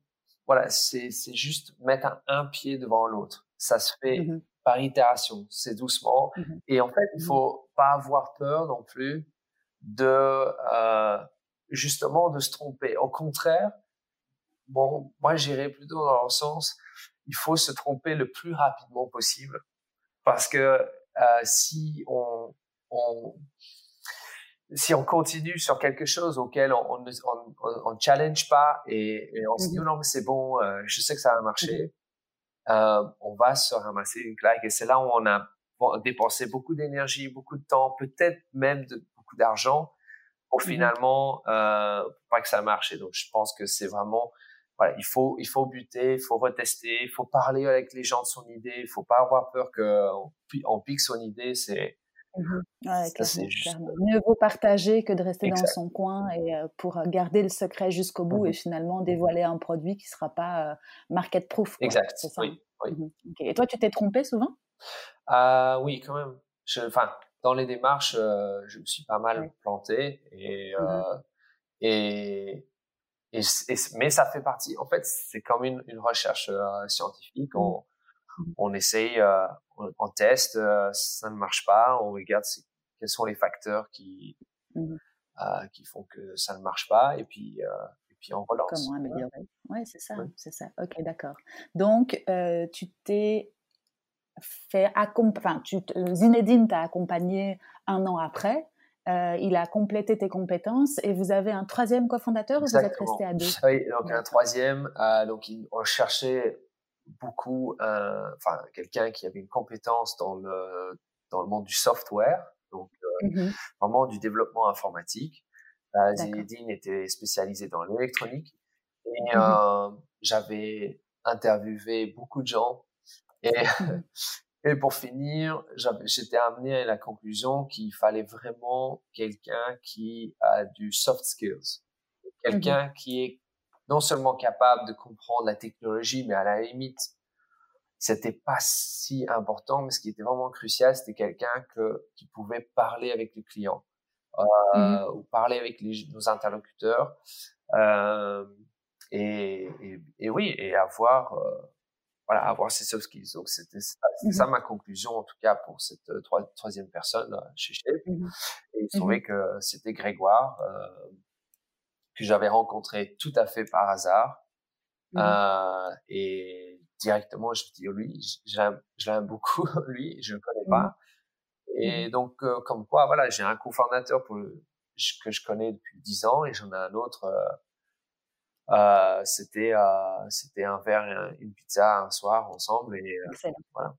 voilà, c'est juste mettre un, pied devant l'autre. Ça se fait mmh par itération, c'est doucement. Mmh et en fait, il mmh faut pas avoir peur non plus de, euh, justement, de se tromper. Au contraire, bon, moi, j'irais plutôt dans le sens, il faut se tromper le plus rapidement possible parce que euh, si on, on, si on continue sur quelque chose auquel on ne on, on, challenge pas et, on se dit mmh non mais c'est bon, euh, je sais que ça va marcher, mmh euh, on va se ramasser une claque et c'est là où on a dépensé beaucoup d'énergie, beaucoup de temps, peut-être même de, beaucoup d'argent pour mmh finalement euh, pas que ça marche. Et donc je pense que c'est vraiment il faut, il faut buter, il faut retester, il faut parler avec les gens de son idée, il faut pas avoir peur qu'on on pique son idée, c'est, mmh Mieux vaut partager que de rester dans son coin et euh, pour garder le secret jusqu'au bout et mmh finalement dévoiler un produit qui sera pas euh, market proof. Exact. Ça. Oui. Mmh et toi, tu t'es trompé souvent? Euh, Oui, quand même. Enfin, dans les démarches, euh, je me suis pas mal planté et, et et, mais ça fait partie. En fait, c'est comme une, une recherche euh, scientifique. Mmh. On, on essaye, euh, on, teste, euh, ça ne marche pas, on regarde quels sont les facteurs qui mmh. qui font que ça ne marche pas, et puis et puis on relance. Comment améliorer Ouais, c'est ça, c'est ça. Ok, d'accord. Donc, tu t'es fait accompagner, enfin, Zinedine t'a accompagné un an après. Euh, il a complété tes compétences et vous avez un troisième cofondateur ou vous êtes resté à deux? Oui, donc un troisième. Euh, donc on cherchait beaucoup, enfin quelqu'un qui avait une compétence dans le dans le monde du software, donc euh, mmh vraiment du développement informatique. Euh, Zinedine était spécialisé dans l'électronique et euh, j'avais interviewé beaucoup de gens et mmh [LAUGHS] Et pour finir, j'étais amené à la conclusion qu'il fallait vraiment quelqu'un qui a du soft skills, quelqu'un mmh qui est non seulement capable de comprendre la technologie, mais à la limite, c'était pas si important, mais ce qui était vraiment crucial, c'était quelqu'un que qui pouvait parler avec les clients mmh euh, ou parler avec les, nos interlocuteurs. Euh, et, et, et, oui, et avoir euh, voilà, avoir ces soft skills. Donc, c'était ça, mmh ça, ma conclusion, en tout cas, pour cette euh, troisième personne euh, chez Shape. Mmh et il se mmh trouvait que c'était Grégoire, euh, que j'avais rencontré tout à fait par hasard. Euh, et directement, je me dis, oh, lui, je l'aime beaucoup, [LAUGHS] lui, je le connais pas. Et donc, comme quoi, voilà, j'ai un cofondateur pour, que je connais depuis dix ans et j'en ai un autre euh, c'était euh, c'était un verre, une pizza un soir ensemble et euh, voilà.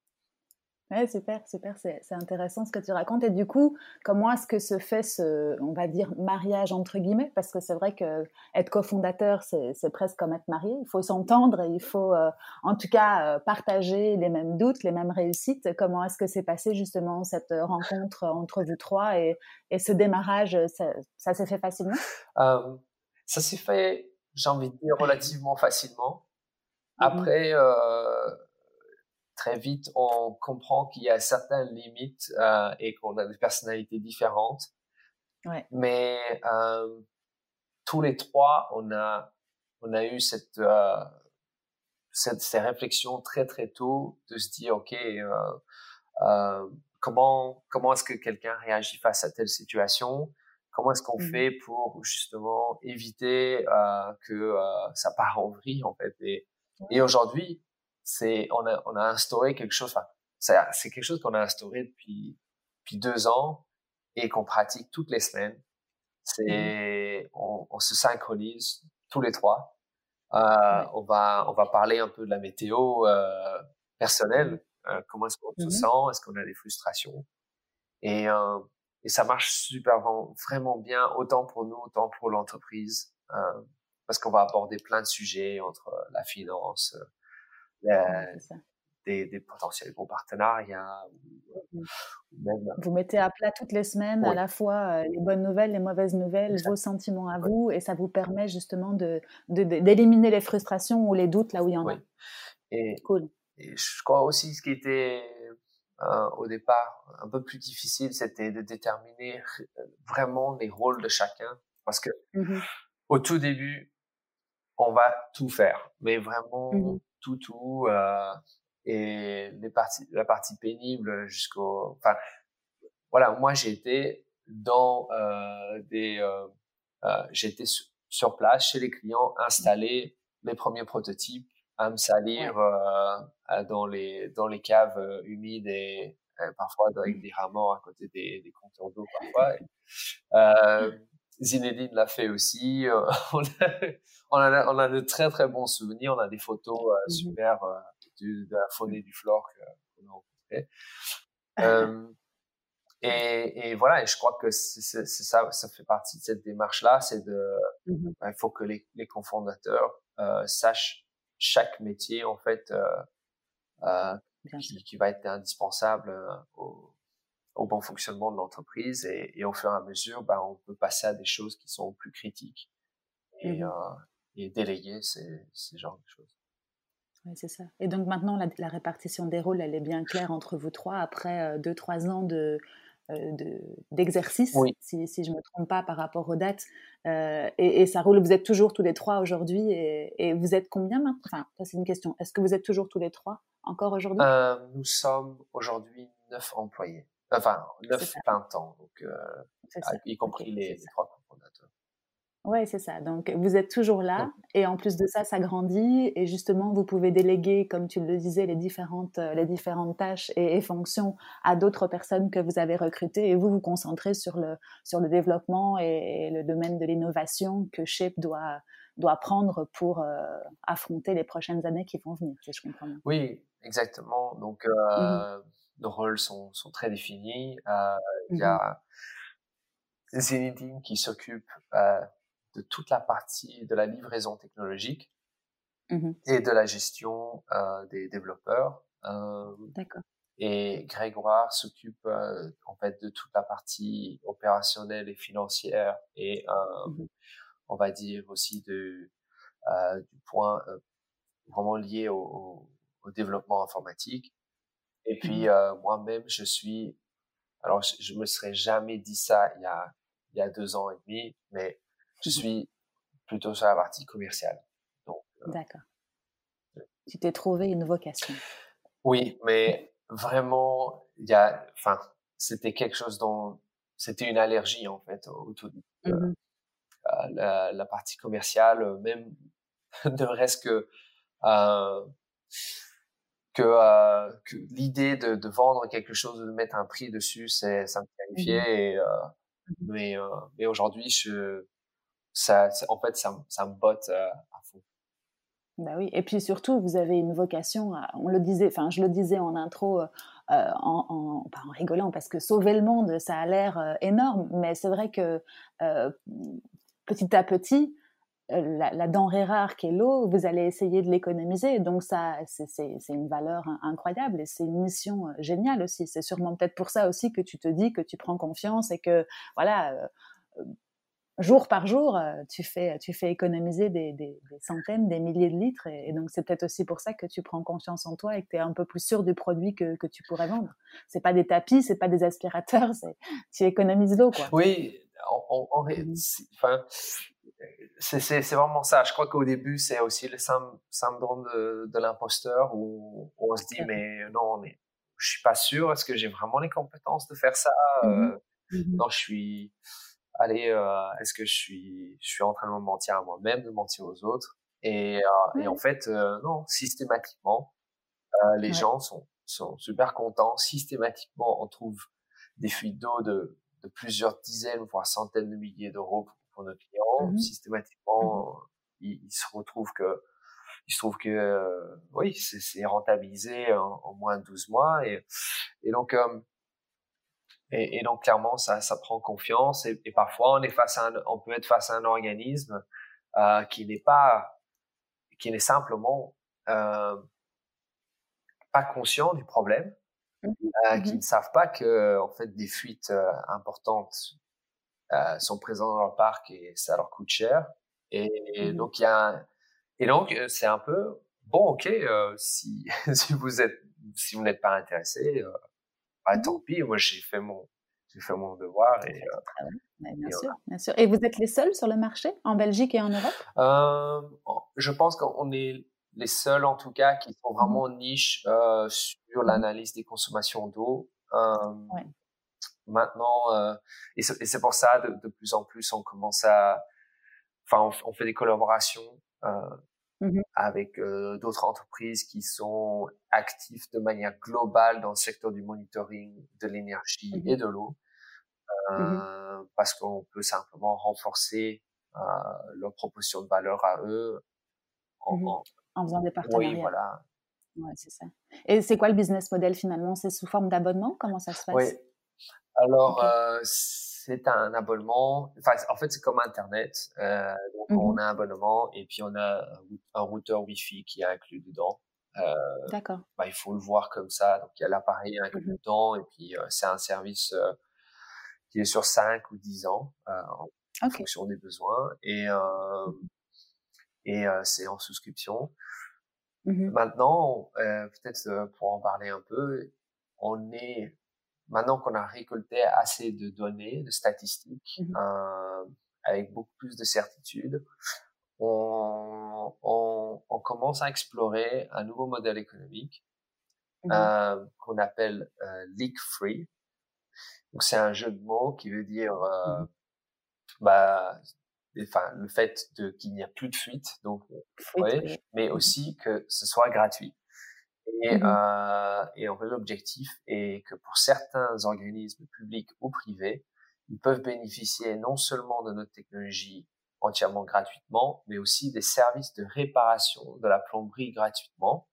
Ouais, super, super, c'est intéressant ce que tu racontes. Et du coup, comment est-ce que se fait ce, on va dire, mariage entre guillemets? Parce que c'est vrai que être cofondateur, c'est presque comme être marié. Il faut s'entendre et il faut, euh, en tout cas, partager les mêmes doutes, les mêmes réussites. Comment est-ce que s'est passé justement cette rencontre entre vous trois et, et ce démarrage Ça, ça s'est fait facilement? Ça s'est fait, j'ai envie de dire, relativement facilement. Mmh Après, très vite, on comprend qu'il y a certaines limites euh, et qu'on a des personnalités différentes. Ouais. Mais euh, tous les trois, on a, on a eu cette, euh, cette, ces réflexions très très tôt de se dire, ok, euh, euh, comment comment est-ce que quelqu'un réagit face à telle situation? Comment est-ce qu'on mmh fait pour justement éviter euh, que ça part en vrille en fait? Et, et aujourd'hui, c'est on a on a instauré quelque chose. Enfin, c'est quelque chose qu'on a instauré depuis depuis deux ans et qu'on pratique toutes les semaines. C'est mmh. on, on, se synchronise tous les trois. Euh, On va on va parler un peu de la météo euh, personnelle. Mmh. Euh, comment est-ce qu'on se sent Est-ce qu'on a des frustrations? Et euh, et ça marche super vraiment bien autant pour nous autant pour l'entreprise euh, parce qu'on va aborder plein de sujets entre la finance, des, des, potentiels bons partenariats. Mmh. Vous mettez à plat toutes les semaines à la fois les bonnes nouvelles, les mauvaises nouvelles, vos sentiments à vous, et ça vous permet justement de, d'éliminer les frustrations ou les doutes là où il y en a. Et, cool. Et je crois aussi ce qui était au départ un peu plus difficile, c'était de déterminer vraiment les rôles de chacun, parce que mmh au tout début, on va tout faire, mais vraiment mmh tout, tout, euh, et les parties, la partie pénible jusqu'au, enfin, voilà, moi j'ai été dans euh, des, euh, euh j'étais sur place chez les clients, installer les premiers prototypes, à me salir euh, dans les dans les caves euh, humides et parfois avec mmh. des ramants à côté des, des compteurs d'eau parfois. [LAUGHS] Euh, Zinedine l'a fait aussi. [LAUGHS] on, a, on, a, de très très bons souvenirs. On a des photos euh, mmh super euh, de, la faune et du flore qu'on a rencontré. [LAUGHS] Euh, et, et, voilà, et je crois que c'est ça, ça fait partie de cette démarche-là, c'est de, mmh il faut que les, les cofondateurs euh, sachent chaque métier en fait euh, qui, qui, va être indispensable au, au bon fonctionnement de l'entreprise et, et, au fur et à mesure, bah, on peut passer à des choses qui sont plus critiques et, mmh euh, et déléguer ces, ces genres de choses. Oui, c'est ça. Et donc maintenant, la, la, répartition des rôles, elle est bien claire entre vous trois après euh, deux, trois ans de, euh, d'exercice, oui. si, si, je ne me trompe pas par rapport aux dates. Euh, et, et, ça roule, vous êtes toujours tous les trois aujourd'hui et, et, vous êtes combien maintenant Enfin, ça c'est une question. Est-ce que vous êtes toujours tous les trois encore aujourd'hui? Euh, Nous sommes aujourd'hui neuf employés. Enfin, neuf plein temps, donc, euh, y compris les, les, trois Oui, c'est ça. Donc, vous êtes toujours là. Et en plus de ça, ça grandit. Et justement, vous pouvez déléguer, comme tu le disais, les différentes, euh, les différentes tâches et, et fonctions à d'autres personnes que vous avez recrutées. Et vous vous concentrez sur le, sur le développement et, et le domaine de l'innovation que Shape doit, doit prendre pour euh, affronter les prochaines années qui vont venir, si je comprends bien. Oui, exactement. Donc, euh, mmh nos rôles sont, sont très définis. Euh, il y mmh a Zinedine qui s'occupe euh, de toute la partie de la livraison technologique mmh et de la gestion euh, des développeurs. Euh, D'accord. Et Grégoire s'occupe euh, en fait de toute la partie opérationnelle et financière et mmh on va dire aussi de du point vraiment lié au, au développement informatique. Et puis mmh euh, moi-même, je suis, alors je, je, me serais jamais dit ça il y a il y a deux ans et demi, mais je suis plutôt sur la partie commerciale. Donc. Euh, D'accord. Tu t'es trouvé une vocation. Oui, mais vraiment, il y a, enfin, c'était quelque chose dont c'était une allergie en fait au tout. Mmh euh, la, la, partie commerciale, même [LAUGHS] ne reste que euh, que, euh, que l'idée de, de, vendre quelque chose, de mettre un prix dessus, c'est ça me terrifiait. Mmh et, euh, mmh mais euh, mais aujourd'hui, je en fait, ça, me botte euh, à fond. Bah oui, et puis surtout, vous avez une vocation, on le disait, enfin je le disais en intro, en, en, pas en rigolant, parce que sauver le monde, ça a l'air énorme, mais c'est vrai que petit à petit, la, la, denrée rare qu'est l'eau, vous allez essayer de l'économiser. Donc ça, c'est une valeur incroyable et c'est une mission géniale aussi. C'est sûrement peut-être pour ça aussi que tu te dis que tu prends confiance et que voilà, jour par jour, tu fais, tu fais économiser des, des, centaines, des milliers de litres. Et, donc c'est peut-être aussi pour ça que tu prends confiance en toi et que tu es un peu plus sûr du produit que, que tu pourrais vendre. C'est pas des tapis, c'est pas des aspirateurs, tu économises l'eau. Oui, en, en, mmh enfin, c'est vraiment ça. Je crois qu'au début, c'est aussi le syndrome de, de l'imposteur où, on se dit, mais non, mais je suis pas sûr. Est-ce que j'ai vraiment les compétences de faire ça? Mmh euh, mmh non, je suis, allez, euh, est-ce que je suis, je suis en train de me mentir à moi-même, de mentir aux autres? Et, euh, et en fait, non, systématiquement, les gens sont, sont super contents. Systématiquement, on trouve des fuites d'eau de, de plusieurs dizaines, voire centaines de milliers d'euros pour nos clients, mmh systématiquement, mmh ils, se retrouvent que, il se trouve que, euh, oui, c'est rentabilisé en, moins de 12 mois. Et, et donc, euh, et, et, donc clairement, ça, ça prend confiance. Et, et, parfois on est face à un, on peut être face à un organisme euh, qui n'est pas, qui n'est simplement euh, pas conscient du problème, mmh euh, qui ne savent pas que en fait des fuites euh, importantes euh, sont présents dans leur parc et ça leur coûte cher. Et, mmh donc il y a et donc euh, c'est un peu bon ok euh, si [LAUGHS] si vous êtes si vous n'êtes pas intéressé euh, bah, mmh tant pis moi j'ai fait mon j'ai fait mon devoir et bien, et sûr, bien sûr. Et vous êtes les seuls sur le marché en Belgique et en Europe? Je pense qu'on est les seuls en tout cas qui sont mmh vraiment niche sur l'analyse des consommations d'eau. Ouais. Maintenant, euh, et c'est pour ça, de, de, plus en plus, on commence à, enfin, on, fait des collaborations euh, mmh avec euh, d'autres entreprises qui sont actives de manière globale dans le secteur du monitoring de l'énergie mmh et de l'eau, mmh euh, parce qu'on peut simplement renforcer euh, leur proposition de valeur à eux en, en, faisant des partenariats. Oui, voilà. Ouais, c'est ça. Et c'est quoi le business model finalement? C'est sous forme d'abonnement? Comment ça se passe? Oui. Alors, euh, c'est un abonnement. Enfin, en fait, c'est comme Internet. Euh, donc, on mmh a un abonnement et puis on a un routeur Wi-Fi qui est inclus dedans. Euh, D'accord. Bah, il faut le voir comme ça. Donc, il y a l'appareil inclus mmh dedans et puis euh, c'est un service euh, qui est sur 5 ou 10 ans en fonction des besoins et mmh et c'est en souscription. Maintenant, peut-être pour en parler un peu, on est maintenant qu'on a récolté assez de données, de statistiques, mmh euh, avec beaucoup plus de certitude, on, on, on, commence à explorer un nouveau modèle économique mmh euh, qu'on appelle euh, leak free. Donc c'est un jeu de mots qui veut dire euh, mmh bah, enfin le fait de qu'il n'y a plus de fuite, donc ouais, mais aussi que ce soit gratuit. Et, mmh euh, et en fait, l'objectif est que pour certains organismes publics ou privés, ils peuvent bénéficier non seulement de notre technologie entièrement gratuitement, mais aussi des services de réparation de la plomberie gratuitement.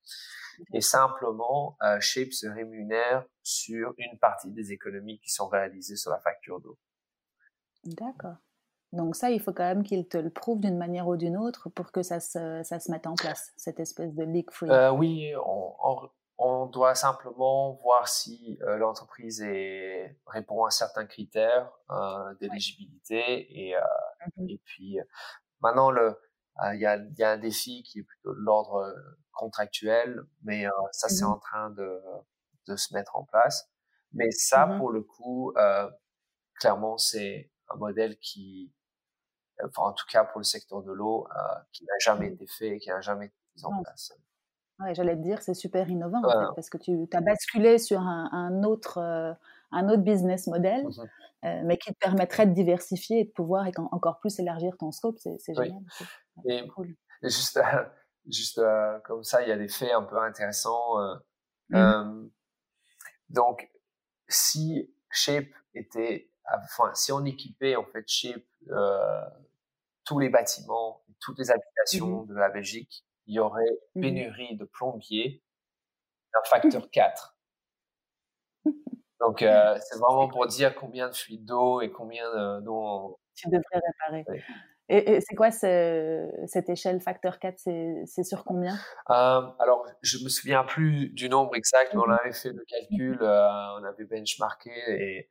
Et simplement, euh, Shape se rémunère sur une partie des économies qui sont réalisées sur la facture d'eau. D'accord. Donc ça, il faut quand même qu'il te le prouve d'une manière ou d'une autre pour que ça se, ça se mette en place, cette espèce de leak free. Euh, oui, on, on, doit simplement voir si euh, l'entreprise répond à certains critères euh, d'éligibilité et, euh, mmh et puis maintenant il y, a, y a un défi qui est plutôt de l'ordre contractuel, mais ça c'est mmh en train de, de se mettre en place. Mais ça, mmh pour le coup, clairement, c'est un modèle qui enfin en tout cas pour le secteur de l'eau, euh, qui n'a jamais mmh. été fait, qui n'a jamais été mis en place. Ouais, j'allais te dire, c'est super innovant en fait, parce que tu as basculé sur un, un autre, euh, un autre business model, mmh euh, mais qui te permettrait de diversifier et de pouvoir encore plus élargir ton scope. C'est oui. génial. Et, cool. et, juste, juste comme ça, il y a des faits un peu intéressants. Mmh. donc, si Shape était, enfin, si on équipait en fait Shape tous les bâtiments, toutes les habitations mmh de la Belgique il y aurait mmh pénurie de plombiers d'un facteur [LAUGHS] 4. Donc, euh, c'est vraiment pour dire combien de fuites d'eau et combien d'eau Tu devrais réparer. Et, c'est quoi cette échelle facteur 4 C'est sur combien? Euh, Alors, je me souviens plus du nombre exact, mais on mmh avait fait le calcul, euh, on avait benchmarké et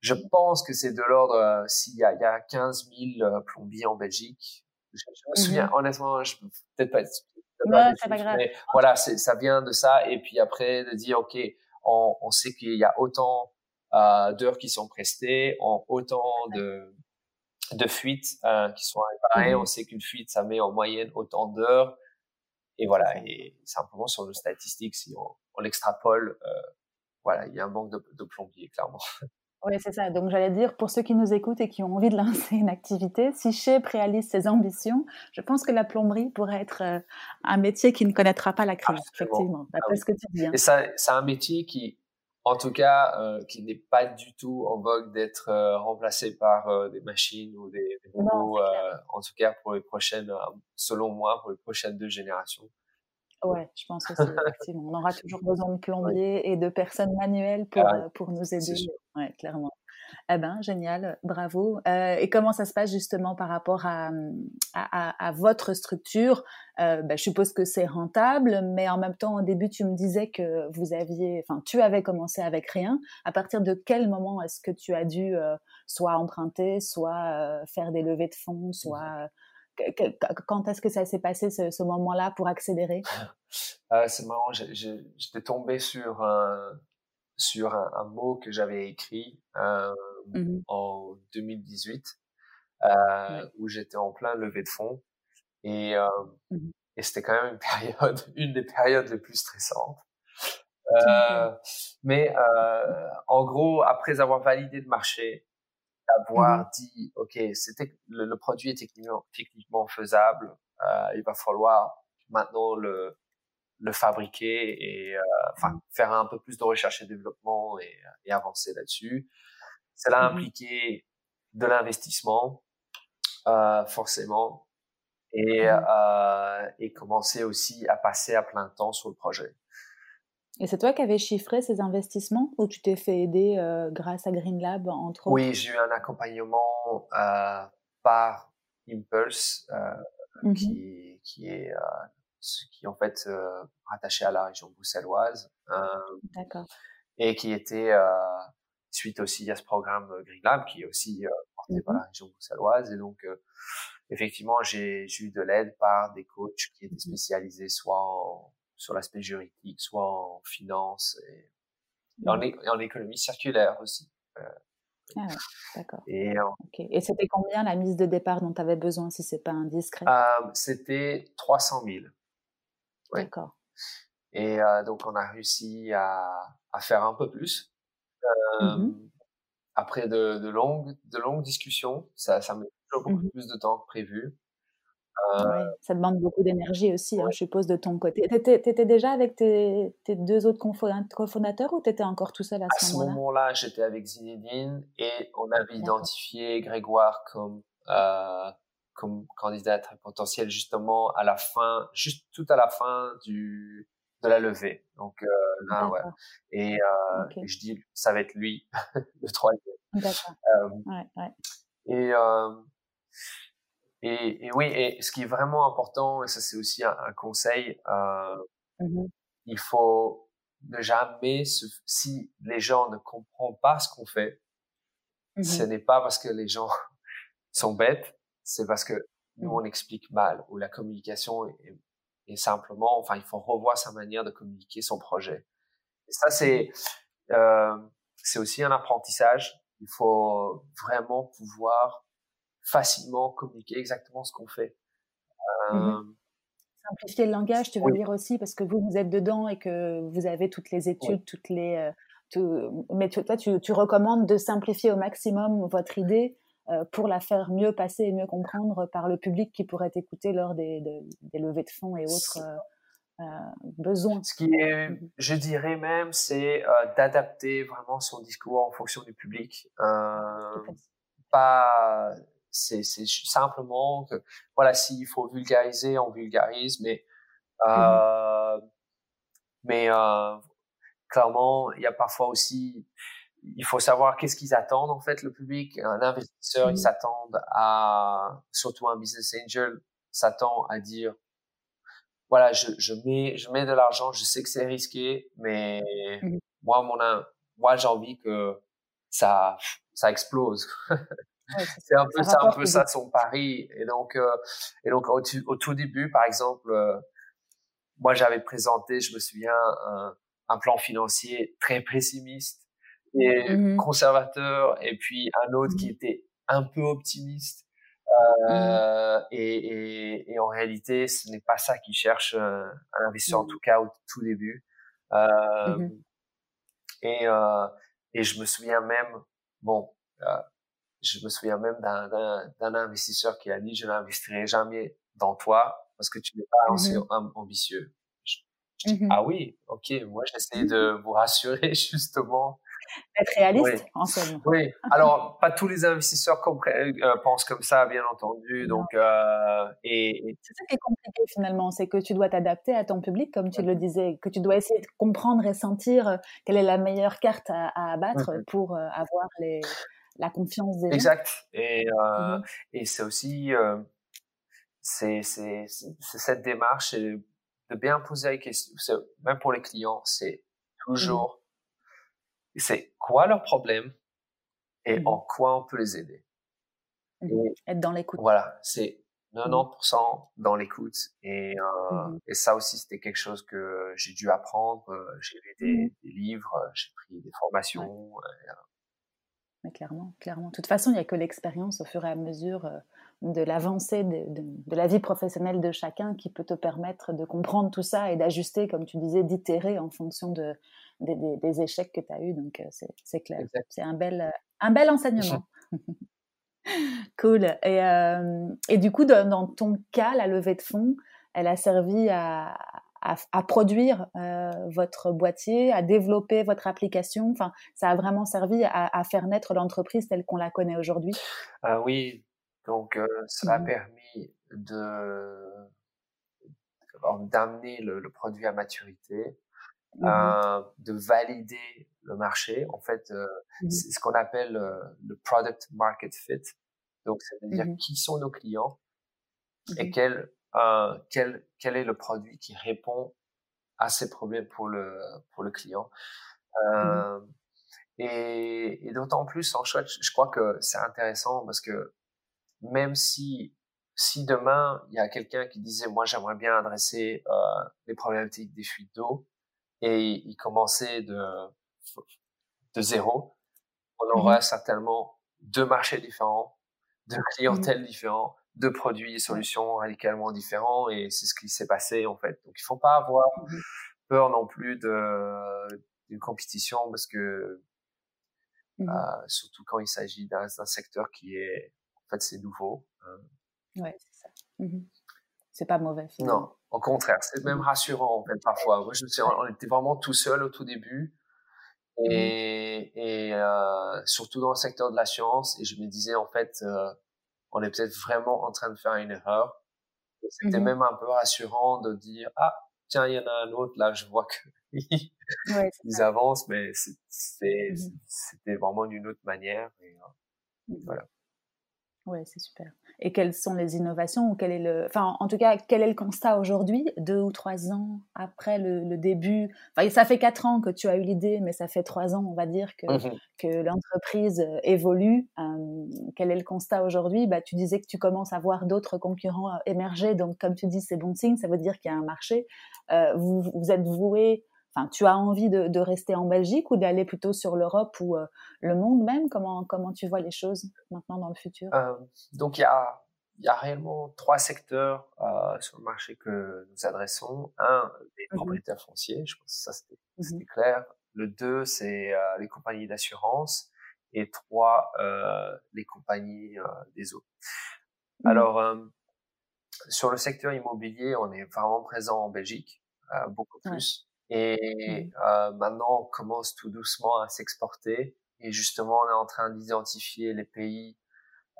je pense que c'est de l'ordre, s'il y, y, a 15 000 plombiers en Belgique. Je, me souviens, honnêtement, je peut-être pas. Non, c'est pas grave. Mais voilà, ça vient de ça. Et puis après, de dire, OK, on, on sait qu'il y a autant euh, d'heures qui sont prestées, en autant de, de fuites euh, qui sont réparées. Mmh on sait qu'une fuite, ça met en moyenne autant d'heures. Et voilà, et simplement sur nos statistiques, si on, on l'extrapole, euh, voilà, il y a un manque de, de plombiers, clairement. [LAUGHS] Oui, c'est ça. Donc, j'allais dire, pour ceux qui nous écoutent et qui ont envie de [LAUGHS] lancer une activité, si Shape réalise ses ambitions, je pense que la plomberie pourrait être euh, un métier qui ne connaîtra pas la crise, effectivement, ah d'après ce que tu dis. Hein. Et c'est un métier qui, en tout cas, euh, qui n'est pas du tout en vogue d'être euh, remplacé par des machines ou des, robots, en tout cas pour les prochaines, selon moi, pour les prochaines deux générations. Ouais, je pense aussi, [LAUGHS] effectivement. On aura toujours besoin de plombiers et de personnes manuelles pour, ah pour nous aider. Ouais, clairement. Eh ben, génial, bravo. Euh, et comment ça se passe justement par rapport à, à, à, votre structure? Euh, ben, Je suppose que c'est rentable, mais en même temps, au début, tu me disais que vous aviez, enfin, tu avais commencé avec rien. À partir de quel moment est-ce que tu as dû euh, soit emprunter, soit faire des levées de fonds, soit quand est-ce que ça s'est passé ce, moment-là pour accélérer? Euh, C'est marrant, j'étais tombé sur un, sur un, mot que j'avais écrit euh, mmh en 2018 euh, où j'étais en plein levée de fonds et, mmh et c'était quand même une [LAUGHS] période, une des périodes les plus stressantes. mais en gros, après avoir validé le marché, d'avoir mmh dit, OK, c'était le, produit est techniquement, techniquement faisable, euh, il va falloir maintenant le, le fabriquer et euh, enfin mmh. faire un peu plus de recherche et développement et, et avancer là-dessus. Cela a mmh impliqué de l'investissement, euh, forcément, et, euh, et commencer aussi à passer à plein temps sur le projet. Et c'est toi qui avais chiffré ces investissements ou tu t'es fait aider grâce à Green Lab, entre autres? Oui, j'ai eu un accompagnement par Impulse, euh, mmh qui, qui, est euh, qui en fait euh, rattaché à la région bruxelloise. D'accord. Et qui était suite aussi à ce programme Green Lab, qui est aussi porté par mmh la région bruxelloise. Et donc, effectivement, j'ai eu de l'aide par des coachs qui étaient mmh spécialisés soit en sur l'aspect juridique, soit en finance et, en, mmh. en, économie circulaire aussi. Euh, ah d'accord. Et, et c'était combien la mise de départ dont tu avais besoin, si c'est pas indiscret? euh, C'était 300 000. D'accord. Et euh, donc, on a réussi à, à, faire un peu plus. Mmh après de, de, longues, de longues discussions, ça, ça met toujours beaucoup mmh plus de temps que prévu. Euh, ça demande beaucoup d'énergie aussi, hein, je suppose, de ton côté. Tu étais, déjà avec tes, tes deux autres cofondateurs ou tu étais encore tout seul à ce moment-là À ce moment-là, j'étais avec Zinedine et on avait identifié Grégoire comme, euh, comme candidat potentiel justement à la fin, juste tout à la fin du, de la levée. Donc euh, là, ouais. Et, euh, je dis, ça va être lui, [LAUGHS] le troisième. D'accord. ouais, ouais. Et euh, et, et, oui, et ce qui est vraiment important, et ça c'est aussi un, un conseil, euh, mmh il faut ne jamais, se, si les gens ne comprennent pas ce qu'on fait, mmh ce n'est pas parce que les gens [LAUGHS] sont bêtes, c'est parce que nous mmh. on explique mal ou la communication est, est, simplement, enfin il faut revoir sa manière de communiquer son projet. Et ça c'est euh, c'est aussi un apprentissage. Il faut vraiment pouvoir facilement communiquer exactement ce qu'on fait. Mmh euh, Simplifier le langage, tu veux dire aussi, parce que vous, vous êtes dedans et que vous avez toutes les études, toutes les... Euh, mais toi, tu, tu, recommandes de simplifier au maximum votre idée euh, pour la faire mieux passer et mieux comprendre par le public qui pourrait écouter lors des, des, levées de fonds et autres besoins. Ce qui est, mmh je dirais même, c'est d'adapter vraiment son discours en fonction du public. pas c'est simplement que, voilà, s'il faut vulgariser, on vulgarise, mais Mmh mais clairement, il y a parfois aussi, il faut savoir qu'est-ce qu'ils attendent en fait le public. Un investisseur, ils mmh s'attendent à, surtout un business angel, s'attend à dire, voilà, je, je mets, je mets de l'argent, je sais que c'est risqué, mais mmh moi, mon, moi, j'ai envie que ça, ça explose. [LAUGHS] c'est un peu ça, un peu ça son pari. Et donc, euh, et donc au, au, tout début, par exemple, euh, moi, j'avais présenté, je me souviens, un, un plan financier très pessimiste mmh conservateur, et puis un autre qui mmh était un peu optimiste. Mmh euh, et, et, et, en réalité, ce n'est pas ça qu'ils cherche euh, un investisseur, en tout cas au tout début. Euh, et, euh, et je me souviens même, bon, je me souviens même d'un investisseur qui a dit, je n'investirai jamais dans toi parce que tu n'es pas assez ambitieux. Je dis, ah oui, ok, moi j'essaie de vous rassurer [LAUGHS] justement. Être réaliste en somme. Oui, alors pas tous les investisseurs euh, pensent comme ça, bien entendu. Donc, euh, et, C'est ça qui est compliqué finalement, c'est que tu dois t'adapter à ton public, comme tu le disais, que tu dois essayer de comprendre et sentir euh, quelle est la meilleure carte à, abattre mmh pour avoir les, la confiance des gens. Exact. Et, et c'est aussi, c'est cette démarche. De bien poser les questions, même pour les clients, c'est mmh c'est quoi leur problème et mmh en quoi on peut les aider? Mmh Être dans l'écoute. Voilà, c'est 90% dans l'écoute. Et, euh, et ça aussi, c'était quelque chose que j'ai dû apprendre. Euh, j'ai lu des, des, livres, euh, j'ai pris des formations. Mais clairement, clairement. De toute façon, il n'y a que l'expérience au fur et à mesure de l'avancée de, de, la vie professionnelle de chacun qui peut te permettre de comprendre tout ça et d'ajuster, comme tu disais, d'itérer en fonction de, des, échecs que tu as eus. Donc, euh, c'est clair. C'est un bel, un bel enseignement. [LAUGHS] cool. Et, euh, et, du coup, dans, ton cas, la levée de fonds, elle a servi à, à, produire euh, votre boîtier, à développer votre application? Enfin, ça a vraiment servi à, à faire naître l'entreprise telle qu'on la connaît aujourd'hui? Ah oui, donc, euh, ça a mmh permis de d'amener le, produit à maturité, mmh euh, de valider le marché. En fait, euh, mmh c'est ce qu'on appelle le product market fit. Donc, ça veut dire qui sont nos clients et quel, quel, quel est le produit qui répond à ces problèmes pour le, pour le client. Et, et d'autant plus en chouette, je crois que c'est intéressant parce que même si si demain il y a quelqu'un qui disait moi j'aimerais bien adresser euh, les problématiques des fuites d'eau et il commençait de de zéro, on mmh aura certainement deux marchés différents, deux mmh clientèles différents, deux produits et solutions radicalement différents et c'est ce qui s'est passé en fait. Donc il faut pas avoir mmh peur non plus de d'une compétition parce que euh, surtout quand il s'agit d'un secteur qui est en fait, c'est nouveau. Hein. Ouais, c'est ça. Mmh c'est pas mauvais. Non, au contraire, c'est même mmh rassurant en fait parfois. Moi, je me on était vraiment tout seul au tout début. Mmh et, et euh, surtout dans le secteur de l'assurance, et je me disais en fait, euh, on est peut-être vraiment en train de faire une erreur. C'était même un peu rassurant de dire ah tiens il y en a un autre là, je vois que [LAUGHS] ouais, ils avancent, mais c'était vraiment d'une autre manière. Et, euh, voilà. Oui, c'est super. Et quelles sont les innovations ou quel est le, enfin, en tout cas, quel est le constat aujourd'hui, deux ou trois ans après le, début? Enfin, ça fait quatre ans que tu as eu l'idée, mais ça fait trois ans, on va dire, que, mmh que l'entreprise euh, évolue. quel est le constat aujourd'hui? Bah, Tu disais que tu commences à voir d'autres concurrents euh, émerger, donc comme tu dis, c'est bon signe, ça veut dire qu'il y a un marché. Euh, vous, vous êtes voué tu as envie de, rester en Belgique ou d'aller plutôt sur l'Europe ou euh, le monde même? Comment, comment tu vois les choses maintenant dans le futur? Euh, Donc, il y a, y a réellement trois secteurs euh, sur le marché que nous adressons. Un, les mmh propriétaires fonciers, je pense que ça mmh c'était clair. Le deux, c'est les compagnies d'assurance. Et trois, les compagnies des eaux. Mmh Alors, sur le secteur immobilier, on est vraiment présent en Belgique, beaucoup plus. Et mmh. euh, maintenant, on commence tout doucement à s'exporter. Et justement, on est en train d'identifier les pays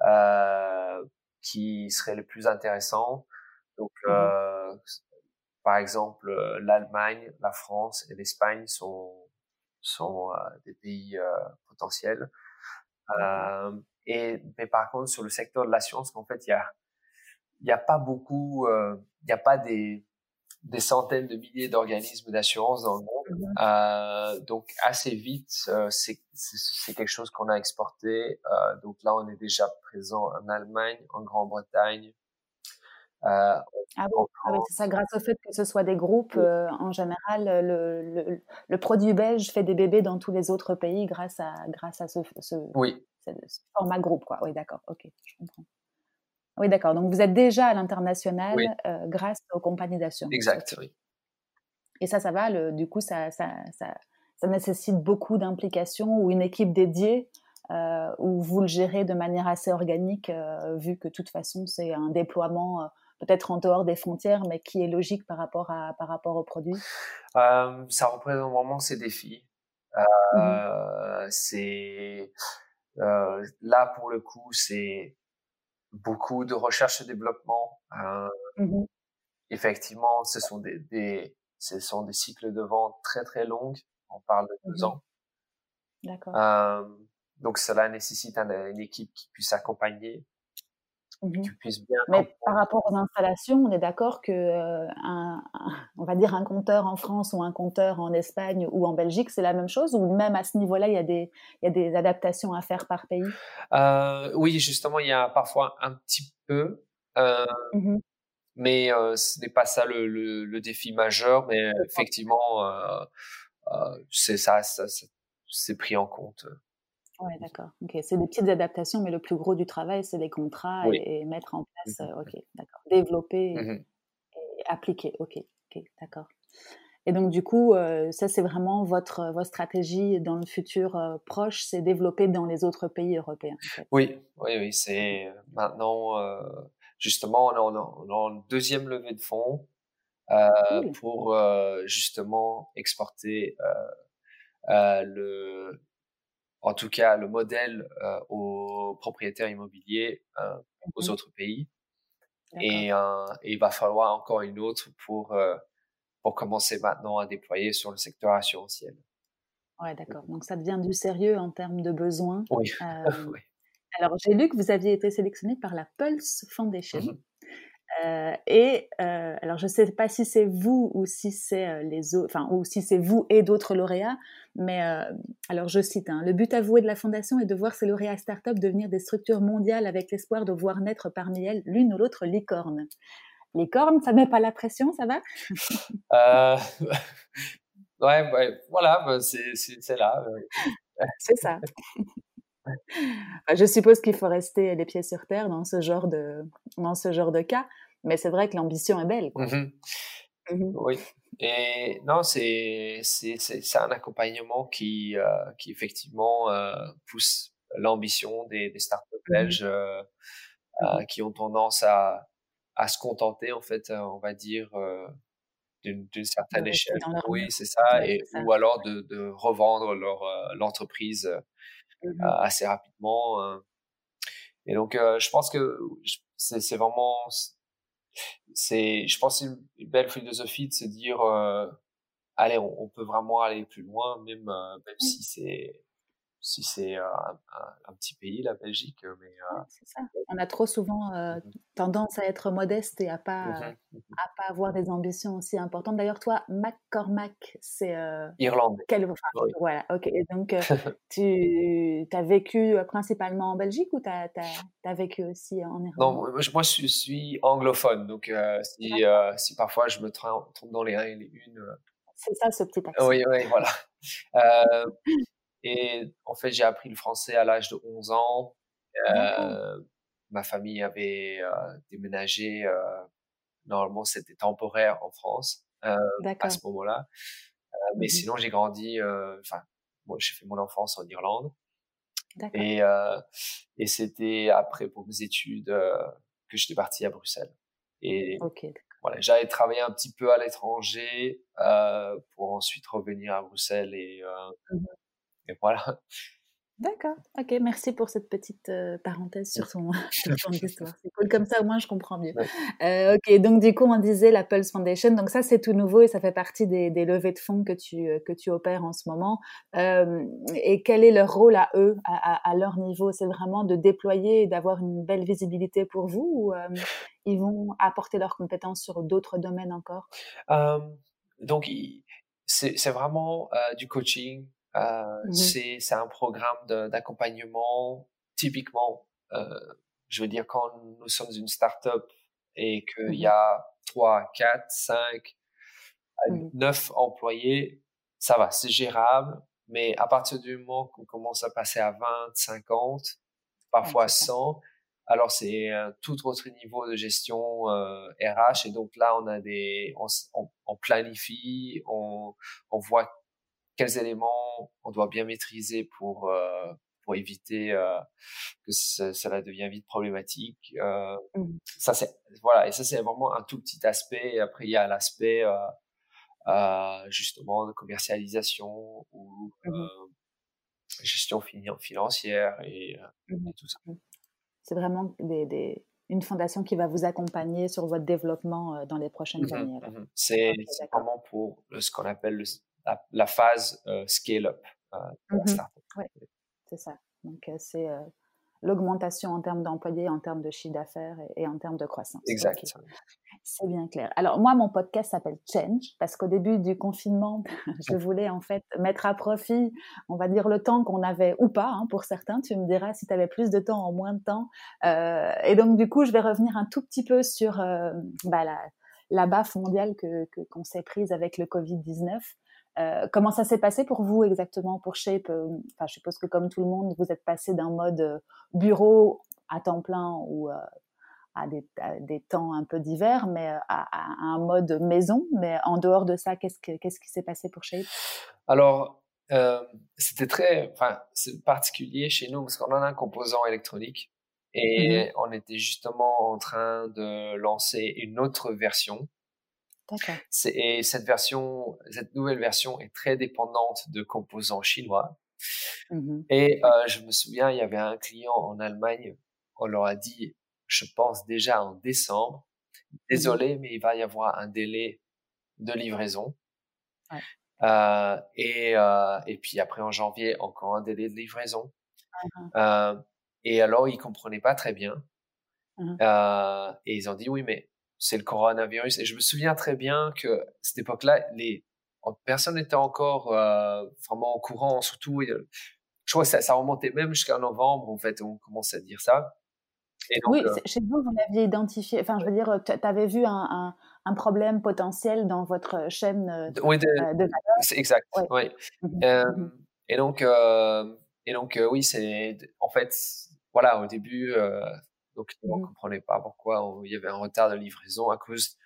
euh, qui seraient les plus intéressants. Donc, mmh euh, par exemple, l'Allemagne, la France et l'Espagne sont sont des pays potentiels. et mais par contre, sur le secteur de la science, en fait, il y a il n'y a pas beaucoup, il n'y a pas des des centaines de milliers d'organismes d'assurance dans le monde. Euh, donc assez vite, euh, c'est quelque chose qu'on a exporté. Euh, donc là, on est déjà présent en Allemagne, en Grande-Bretagne. Ah bon, ah c'est ça, grâce au fait que ce soit des groupes, en général, le, le, le, produit belge fait des bébés dans tous les autres pays grâce à, grâce à ce, ce, oui. ce format groupe. Quoi. Oui, d'accord, ok, je comprends. Oui, d'accord. Donc, vous êtes déjà à l'international euh, grâce aux compagnies d'assurance. Exact, oui. Et ça, ça va. Le, du coup, ça, ça, ça, ça nécessite beaucoup d'implication ou une équipe dédiée euh, où vous le gérez de manière assez organique, euh, vu que de toute façon, c'est un déploiement euh, peut-être en dehors des frontières, mais qui est logique par rapport, à, par rapport au produit Ça représente vraiment ces défis. Mmh c'est là pour le coup, c'est beaucoup de recherche et développement. Euh, mmh Effectivement, ce sont des, des, ce sont des cycles de vente très très longs. On parle de deux mmh ans. D'accord. Euh, donc cela nécessite une équipe qui puisse accompagner Mmh Mais par rapport aux installations, on est d'accord que euh, un, on va dire un compteur en France ou un compteur en Espagne ou en Belgique, c'est la même chose ou même à ce niveau-là, il y a des il y a des adaptations à faire par pays? Euh, oui, justement, il y a parfois un petit peu, euh, mmh mais ce n'est pas ça le, le, le, défi majeur. Mais effectivement, c'est ça, ça c'est pris en compte. Ouais, d'accord. Ok, c'est des petites adaptations, mais le plus gros du travail, c'est les contrats et, mettre en place. Mmh ok, d'accord. Développer mmh et, appliquer. Ok, ok, d'accord. Et donc du coup, euh, ça c'est vraiment votre votre stratégie dans le futur euh, proche, c'est développer dans les autres pays européens. Oui, oui, oui. C'est euh, maintenant justement on a, on une deuxième levée de fonds pour justement exporter le en tout cas le modèle euh, aux propriétaires immobiliers euh, aux mmh autres pays. Et, euh, et, il va falloir encore une autre pour, euh, pour commencer maintenant à déployer sur le secteur assurantiel. Ouais, d'accord. Donc ça devient du sérieux en termes de besoins. Oui. [LAUGHS] oui. Alors j'ai lu que vous aviez été sélectionné par la Pulse Foundation. Mmh euh, et euh, alors je ne sais pas si c'est vous ou si c'est euh, les autres, enfin ou si c'est vous et d'autres lauréats, mais alors je cite hein, le but avoué de la fondation est de voir ces lauréats start-up devenir des structures mondiales avec l'espoir de voir naître parmi elles l'une ou l'autre licorne. Licorne, ça met pas la pression, ça va? [LAUGHS] [LAUGHS] Ouais, ouais, voilà, bah, c'est là. [LAUGHS] c'est ça. Je suppose qu'il faut rester les pieds sur terre dans ce genre de, dans ce genre de cas. Mais c'est vrai que l'ambition est belle. Mmh mmh oui. Et non, c'est un accompagnement qui euh, qui effectivement euh, pousse l'ambition des, des startups mmh belges euh, qui ont tendance à à se contenter en fait, on va dire d'une certaine échelle. Oui, c'est ça. et ou alors de, de revendre l'entreprise assez rapidement. Et donc, je pense que c'est vraiment c'est, je pense, une, une belle philosophie de se dire, euh, allez, on, on, peut vraiment aller plus loin, même, euh, même si c'est si c'est euh, un, un, petit pays, la Belgique. Mais, euh, ça. On a trop souvent euh, mmh tendance à être modeste et à pas, mmh mmh à pas avoir des ambitions aussi importantes. D'ailleurs, toi, McCormack, c'est... Irlande. Quel... Voilà, ok. Et donc, [LAUGHS] tu as vécu principalement en Belgique ou tu as, as, vécu aussi en Irlande? Non, moi, moi je suis anglophone. Donc, si, si parfois je me trompe dans les uns et les unes... C'est ça, ce petit accent. Oui, oui, voilà. Et en fait, j'ai appris le français à l'âge de 11 ans. Euh, ma famille avait euh, déménagé. Euh, normalement, c'était temporaire en France euh, à ce moment-là. Euh, mais mmh sinon, j'ai grandi. Euh, enfin, moi, j'ai fait mon enfance en Irlande. Et, et c'était après pour mes études que j'étais parti à Bruxelles. Et okay, voilà, j'allais travailler un petit peu à l'étranger pour ensuite revenir à Bruxelles et mmh et voilà. D'accord, ok, merci pour cette petite euh, parenthèse sur ton, [LAUGHS] histoire. C'est cool, comme ça au moins je comprends mieux. Euh, ok, donc du coup on disait la Pulse Foundation, donc ça c'est tout nouveau et ça fait partie des, levées de fonds que tu, euh, que tu opères en ce moment. et quel est leur rôle à eux, à, leur niveau? C'est vraiment de déployer et d'avoir une belle visibilité pour vous ou ils vont apporter leurs compétences sur d'autres domaines encore? Donc c'est vraiment du coaching, mmh c'est un programme d'accompagnement typiquement, euh, je veux dire, quand nous sommes une start-up et qu'il y mmh a 3, 4, 5, 9 employés, ça va, c'est gérable. Mais à partir du moment qu'on commence à passer à 20, 50, parfois 100, alors c'est un tout autre niveau de gestion euh, RH. Et donc là, on a des, on, on planifie, on, on voit quels éléments on doit bien maîtriser pour euh, pour éviter euh, que cela devienne vite problématique. Euh, mmh. Ça c'est voilà et ça c'est vraiment un tout petit aspect. Et après il y a l'aspect justement de commercialisation ou mmh gestion financière et, mmh tout ça. C'est vraiment des, une fondation qui va vous accompagner sur votre développement dans les prochaines années. C'est vraiment pour ce qu'on appelle le, la, phase euh, scale-up euh, mmh c'est ça. Donc, euh, c'est l'augmentation en termes d'employés, en termes de chiffre d'affaires et, en termes de croissance. Exact. C'est bien clair. Alors moi, mon podcast s'appelle Change parce qu'au début du confinement, [LAUGHS] je voulais en fait mettre à profit, on va dire, le temps qu'on avait ou pas, hein, pour certains. Tu me diras si tu avais plus de temps en moins de temps. et donc du coup, je vais revenir un tout petit peu sur bah, la, la baffe mondiale que qu'on s'est prise avec le Covid-19. Euh, comment ça s'est passé pour vous exactement pour Shape euh, Enfin, je suppose que comme tout le monde, vous êtes passé d'un mode euh, bureau à temps plein ou à des, des, temps un peu divers, mais à, un mode maison. Mais en dehors de ça, qu'est-ce, qu'est-ce qui s'est passé pour Shape? Alors, c'était très, enfin, c'est particulier chez nous parce qu'on en a un composant électronique et mmh on était justement en train de lancer une autre version et cette version, cette nouvelle version est très dépendante de composants chinois. Mmh et euh, je me souviens, il y avait un client en Allemagne, on leur a dit, je pense déjà en décembre, mmh désolé, mais il va y avoir un délai de livraison. Ouais. Euh, et, euh, et puis après en janvier, encore un délai de livraison. Mmh euh, et alors, ils comprenaient pas très bien. Euh, et ils ont dit, oui, mais c'est le coronavirus. Et je me souviens très bien que à cette époque-là, les personne n'était encore euh, vraiment au courant. Surtout, je crois que ça, ça remontait même jusqu'à novembre, en fait, on commençait à dire ça. Et donc, oui, euh, chez vous, vous l'aviez identifié. Enfin, je veux dire, tu avais vu un, un, problème potentiel dans votre chaîne euh, de, oui, de, valeur. Exact. Oui. Mmh mmh et donc, et donc, oui, c'est en fait, voilà, au début, donc, on ne mmh comprenait pas pourquoi il y avait un retard de livraison à cause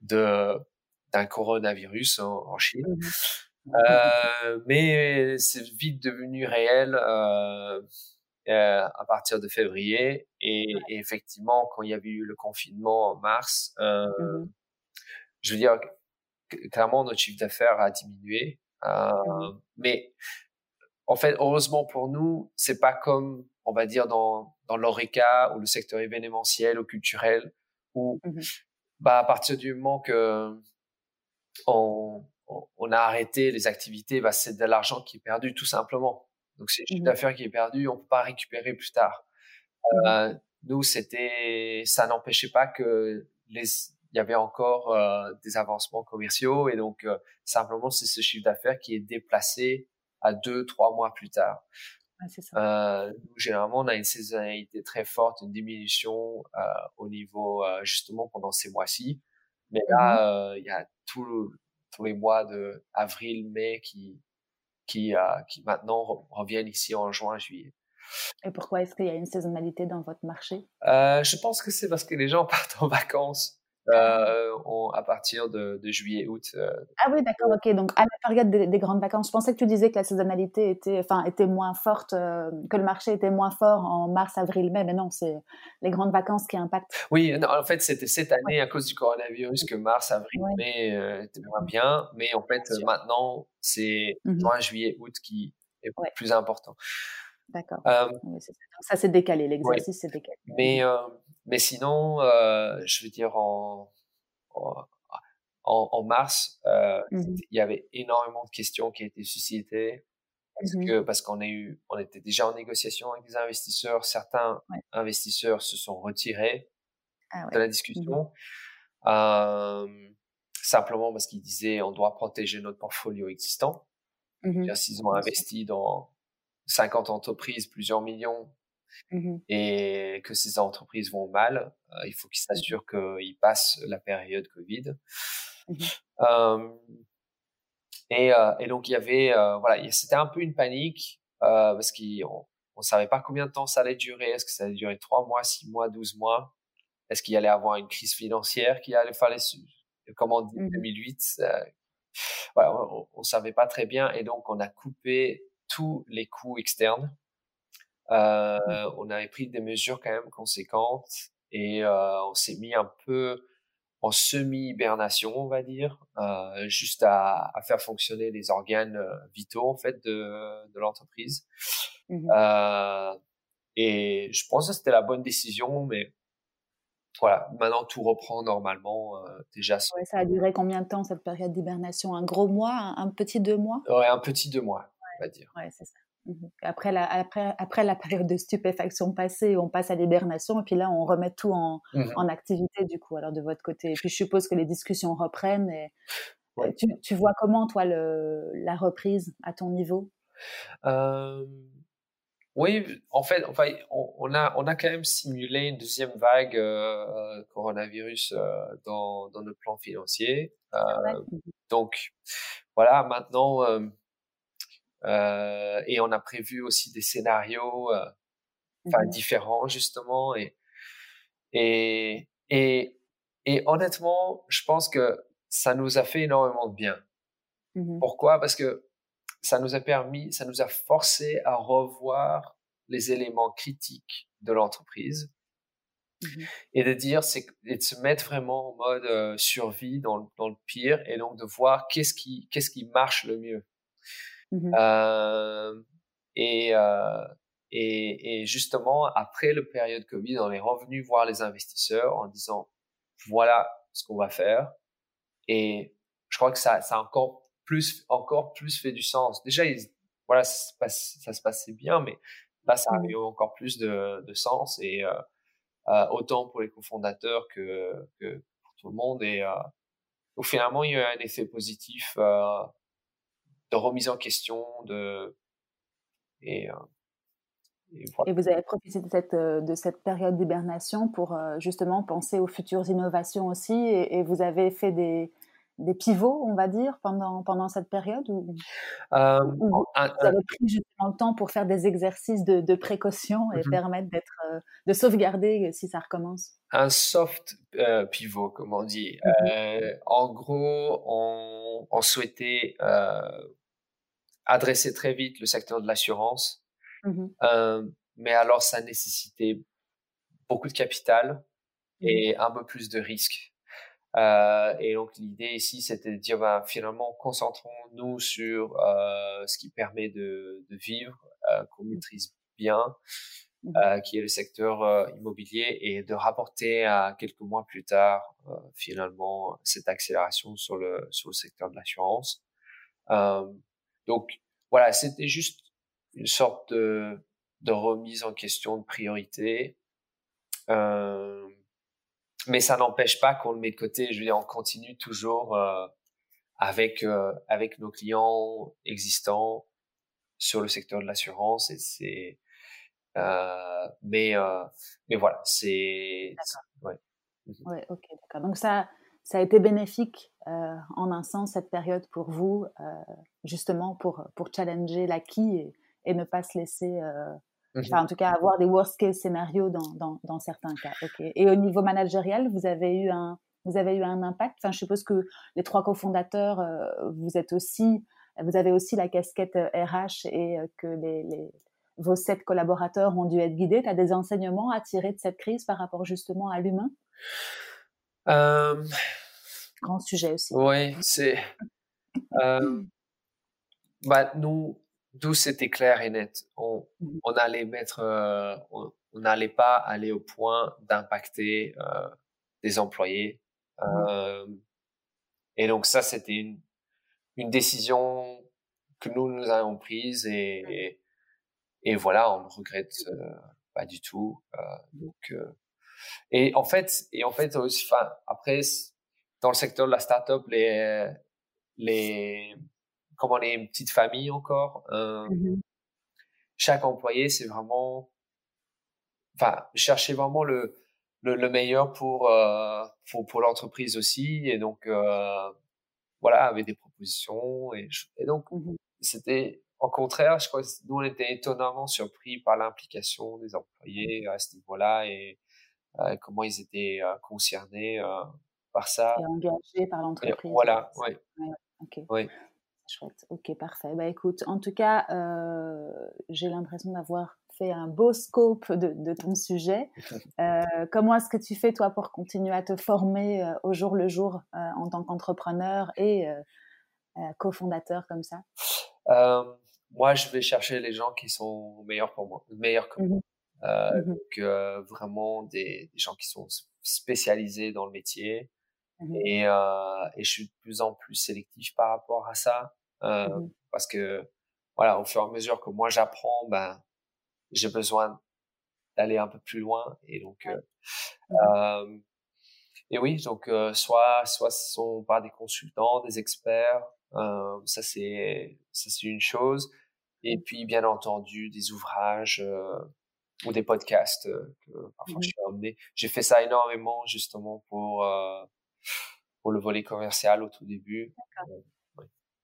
de d'un coronavirus en, Chine. Mmh mmh euh, mais c'est vite devenu réel euh, euh, à partir de février. Et, effectivement, quand il y avait eu le confinement en mars, je veux dire, clairement, notre chiffre d'affaires a diminué. Mais en fait, heureusement pour nous, c'est pas comme on va dire, dans, dans l'ORECA ou le secteur événementiel ou culturel, où mmh bah, à partir du moment que on, on, a arrêté les activités, bah, c'est de l'argent qui est perdu tout simplement. Donc c'est une affaire qui est perdu, on peut pas récupérer plus tard. Mmh euh, nous, c'était, ça n'empêchait pas que les, il y avait encore euh, des avancements commerciaux et donc euh, simplement c'est ce chiffre d'affaires qui est déplacé à deux, trois mois plus tard. Euh, généralement, on a une saisonnalité très forte, une diminution euh, au niveau euh, justement pendant ces mois-ci. Mais mmh là, il y a tous les mois de avril, mai qui qui qui maintenant reviennent ici en juin, juillet. Et pourquoi est-ce qu'il y a une saisonnalité dans votre marché? Je pense que c'est parce que les gens [LAUGHS] partent en vacances euh, à partir de, juillet, août. Euh. Ah oui, d'accord, ok. Donc à la période des, grandes vacances, je pensais que tu disais que la saisonnalité était, enfin, était moins forte, euh, que le marché était moins fort en mars, avril, mai. Mais non, c'est les grandes vacances qui impactent. Oui, en fait, c'était cette année à cause du coronavirus que mars, avril, mai était moins bien. Mais en fait, maintenant, c'est mmh juin, juillet, août qui est plus important. D'accord. ça, c'est décalé, l'exercice c'est décalé. Mais, mais sinon, je veux dire, en, en, mars, mmh il y avait énormément de questions qui étaient suscitées. Parce mmh que parce qu'on eu, on était déjà en négociation avec des investisseurs. Certains investisseurs se sont retirés ah de la mmh discussion, simplement parce qu'ils disaient on doit protéger notre portfolio existant. S'ils ont investi dans 50 entreprises, plusieurs millions, et que ces entreprises vont mal, il faut qu'ils s'assurent qu'ils passent la période Covid. Et, euh, et, donc il y avait, euh, voilà, c'était un peu une panique euh, parce qu'on on savait pas combien de temps ça allait durer. Est-ce que ça allait durer trois mois, six mois, douze mois? Est-ce qu'il allait avoir une crise financière qui allait fallait, comme on dit, 2008 voilà, on, on, savait pas très bien et donc on a coupé tous les coûts externes. Euh, on avait pris des mesures quand même conséquentes et euh, on s'est mis un peu en semi-hibernation, on va dire, euh, juste à, à, faire fonctionner les organes vitaux en fait de, de l'entreprise. Mmh et je pense que c'était la bonne décision, mais voilà, maintenant tout reprend normalement euh, déjà. Ouais, ça a duré combien de temps cette période d'hibernation? Un gros mois, un, petit deux mois? Ouais, un petit deux mois, on va dire. Ouais, c'est ça. Mmh après la, après, après la période de stupéfaction passée, on passe à l'hibernation et puis là, on remet tout en, mmh en, activité du coup, alors de votre côté. Et puis je suppose que les discussions reprennent. Et, tu, tu, vois comment, toi, le, la reprise à ton niveau? Euh, Oui, en fait, enfin, on, a, on a quand même simulé une deuxième vague euh, coronavirus euh, dans, dans notre plan financier. Donc, voilà, maintenant euh, et on a prévu aussi des scénarios euh, mmh différents justement et, et et et honnêtement je pense que ça nous a fait énormément de bien. Mmh pourquoi? Parce que ça nous a permis ça nous a forcé à revoir les éléments critiques de l'entreprise mmh et de dire c'est et de se mettre vraiment en mode euh, survie dans, dans le pire et donc de voir qu'est-ce qui qu'est-ce qui marche le mieux Mmh euh, et, euh, et, et, justement, après le période Covid, on est revenu voir les investisseurs en disant, voilà ce qu'on va faire. Et je crois que ça, ça a encore plus, encore plus fait du sens. Déjà, voilà, ça se, passe, ça se, passait bien, mais là, ça a mmh. eu encore plus de, de sens et euh, euh, autant pour les cofondateurs que, que pour tout le monde. Et euh, donc, finalement, il y a eu un effet positif euh, de remise en question, de et, euh, et, vous avez profité de cette, euh, de cette période d'hibernation pour euh, justement penser aux futures innovations aussi, et, vous avez fait des, des pivots, on va dire, pendant, pendant cette période ou, vous avez pris justement le temps pour faire des exercices de, de précaution et mmh permettre d'être, de sauvegarder si ça recommence? Un soft pivot, comme on dit. Mmh en gros, on, on souhaitait adresser très vite le secteur de l'assurance. Mmh euh, mais alors, ça nécessitait beaucoup de capital mmh et un peu plus de risques. Euh, et donc, l'idée ici, c'était de dire, bah, finalement, concentrons-nous sur euh, ce qui permet de, de vivre, euh, qu'on maîtrise bien, euh, qui est le secteur euh, immobilier, et de rapporter à quelques mois plus tard, finalement, cette accélération sur le, sur le secteur de l'assurance. Donc voilà, c'était juste une sorte de, de, remise en question de priorité. Euh, mais ça n'empêche pas qu'on le met de côté. Je veux dire, on continue toujours euh, avec euh, avec nos clients existants sur le secteur de l'assurance et c'est euh, mais mais voilà c'est ouais. ouais ok d'accord donc ça ça a été bénéfique en un sens cette période pour vous, justement pour, pour challenger l'acquis et, et ne pas se laisser, mmh enfin, en tout cas avoir des worst case scénarios dans, dans, dans certains cas. Et au niveau managérial, vous avez eu un, vous avez eu un impact? Enfin, je suppose que les trois cofondateurs, vous êtes aussi, vous avez aussi la casquette RH et que les, les, vos sept collaborateurs ont dû être guidés. Tu as des enseignements à tirer de cette crise par rapport justement à l'humain? Euh, Grand sujet aussi. Oui, c'est. Euh, bah, nous, tout c'était clair et net. On, mmh on allait mettre, euh, on n'allait pas aller au point d'impacter euh, des employés. Mmh et donc ça, c'était une, une décision que nous nous avons prise et, et, voilà, on ne regrette pas du tout. donc et en fait, et en fait aussi, enfin après dans le secteur de la startup, les les comme on est une petite famille encore, euh, mmh chaque employé, c'est vraiment, enfin, chercher vraiment le, le, le meilleur pour, euh, pour, pour l'entreprise aussi. Et donc, euh, voilà, avec des propositions. Et, et donc, mmh c'était, au contraire, je crois que nous, on était étonnamment surpris par l'implication des employés à ce niveau-là et comment ils étaient concernés par ça. Et engagés par l'entreprise. Voilà, oui. Ouais. Chouette. Ok, parfait. Bah écoute, en tout cas, euh, j'ai l'impression d'avoir fait un beau scope de, de ton sujet. [LAUGHS] Euh, comment est-ce que tu fais toi pour continuer à te former euh, au jour le jour en tant qu'entrepreneur et cofondateur comme ça? Moi, je vais chercher les gens qui sont meilleurs pour moi, meilleurs que moi. Mmh mmh donc vraiment des, des, gens qui sont spécialisés dans le métier. Mmh et, et je suis de plus en plus sélectif par rapport à ça. Euh, mmh parce que voilà, au fur et à mesure que moi j'apprends, ben j'ai besoin d'aller un peu plus loin et donc euh, mmh euh, et oui donc euh, soit soit ce sont pas des consultants, des experts, euh, ça c'est ça c'est une chose et mmh. puis bien entendu des ouvrages ou des podcasts que parfois je suis amené. J'ai fait ça énormément justement pour pour le volet commercial au tout début.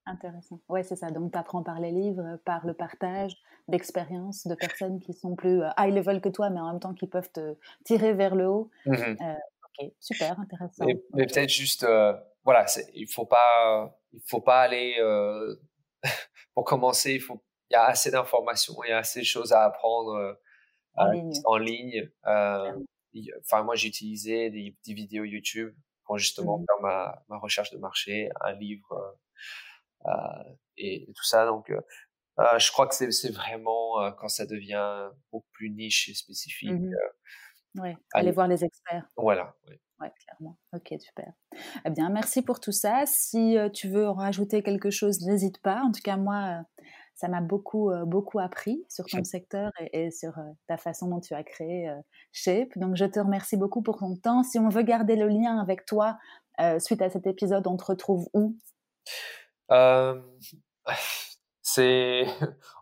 Intéressant. Ouais, c'est ça. Donc, tu apprends par les livres, par le partage d'expériences de personnes qui sont plus euh, high level que toi, mais en même temps qui peuvent te tirer vers le haut. Mmh euh, ok, super, intéressant. Mais, peut-être juste, euh, voilà, il faut pas, il faut pas aller. Euh, [LAUGHS] pour commencer, il faut, il y a assez d'informations, il y a assez de choses à apprendre en ligne. En ligne. Enfin, moi, j'ai utilisé des, des, vidéos YouTube pour justement mmh faire ma, ma recherche de marché, un livre euh, et, tout ça. Donc, euh, euh, je crois que c'est vraiment quand ça devient beaucoup plus niche et spécifique. Ouais, aller voir les experts. Voilà. Ouais. ouais. clairement. Ok, super. Eh bien, merci pour tout ça. Si tu veux rajouter quelque chose, n'hésite pas. En tout cas, moi, ça m'a beaucoup, beaucoup appris sur ton secteur et, et sur ta façon dont tu as créé Shape. Donc, je te remercie beaucoup pour ton temps. Si on veut garder le lien avec toi suite à cet épisode, on te retrouve où? Euh, c'est,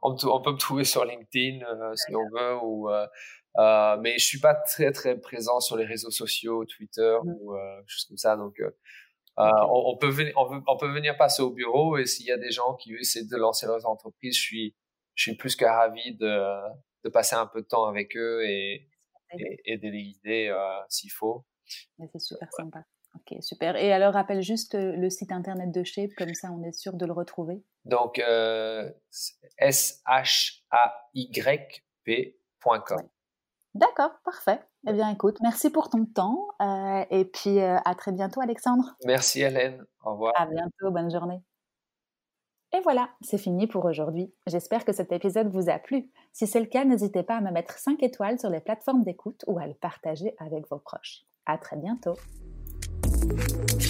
on, peut me trouver sur LinkedIn euh, si on veut, ou, euh, euh, mais je suis pas très très présent sur les réseaux sociaux, Twitter mmh. ou euh, choses comme ça. Donc, euh, on, peut venir, on, peut venir passer au bureau et s'il y a des gens qui essaient de lancer leur entreprise, je suis, je suis plus que ravi de, de passer un peu de temps avec eux et, et, et de les guider s'il faut. C'est super sympa. Ok, super. Et alors, rappelle juste euh, le site internet de Shape, comme ça on est sûr de le retrouver. Donc, euh, s-h-a-y-p.com. D'accord, parfait. Eh bien, écoute, merci pour ton temps euh, et puis euh, à très bientôt, Alexandre. Merci, Hélène. Au revoir. À bientôt, bonne journée. Et voilà, c'est fini pour aujourd'hui. J'espère que cet épisode vous a plu. Si c'est le cas, n'hésitez pas à me mettre 5 étoiles sur les plateformes d'écoute ou à le partager avec vos proches. À très bientôt. Thank you.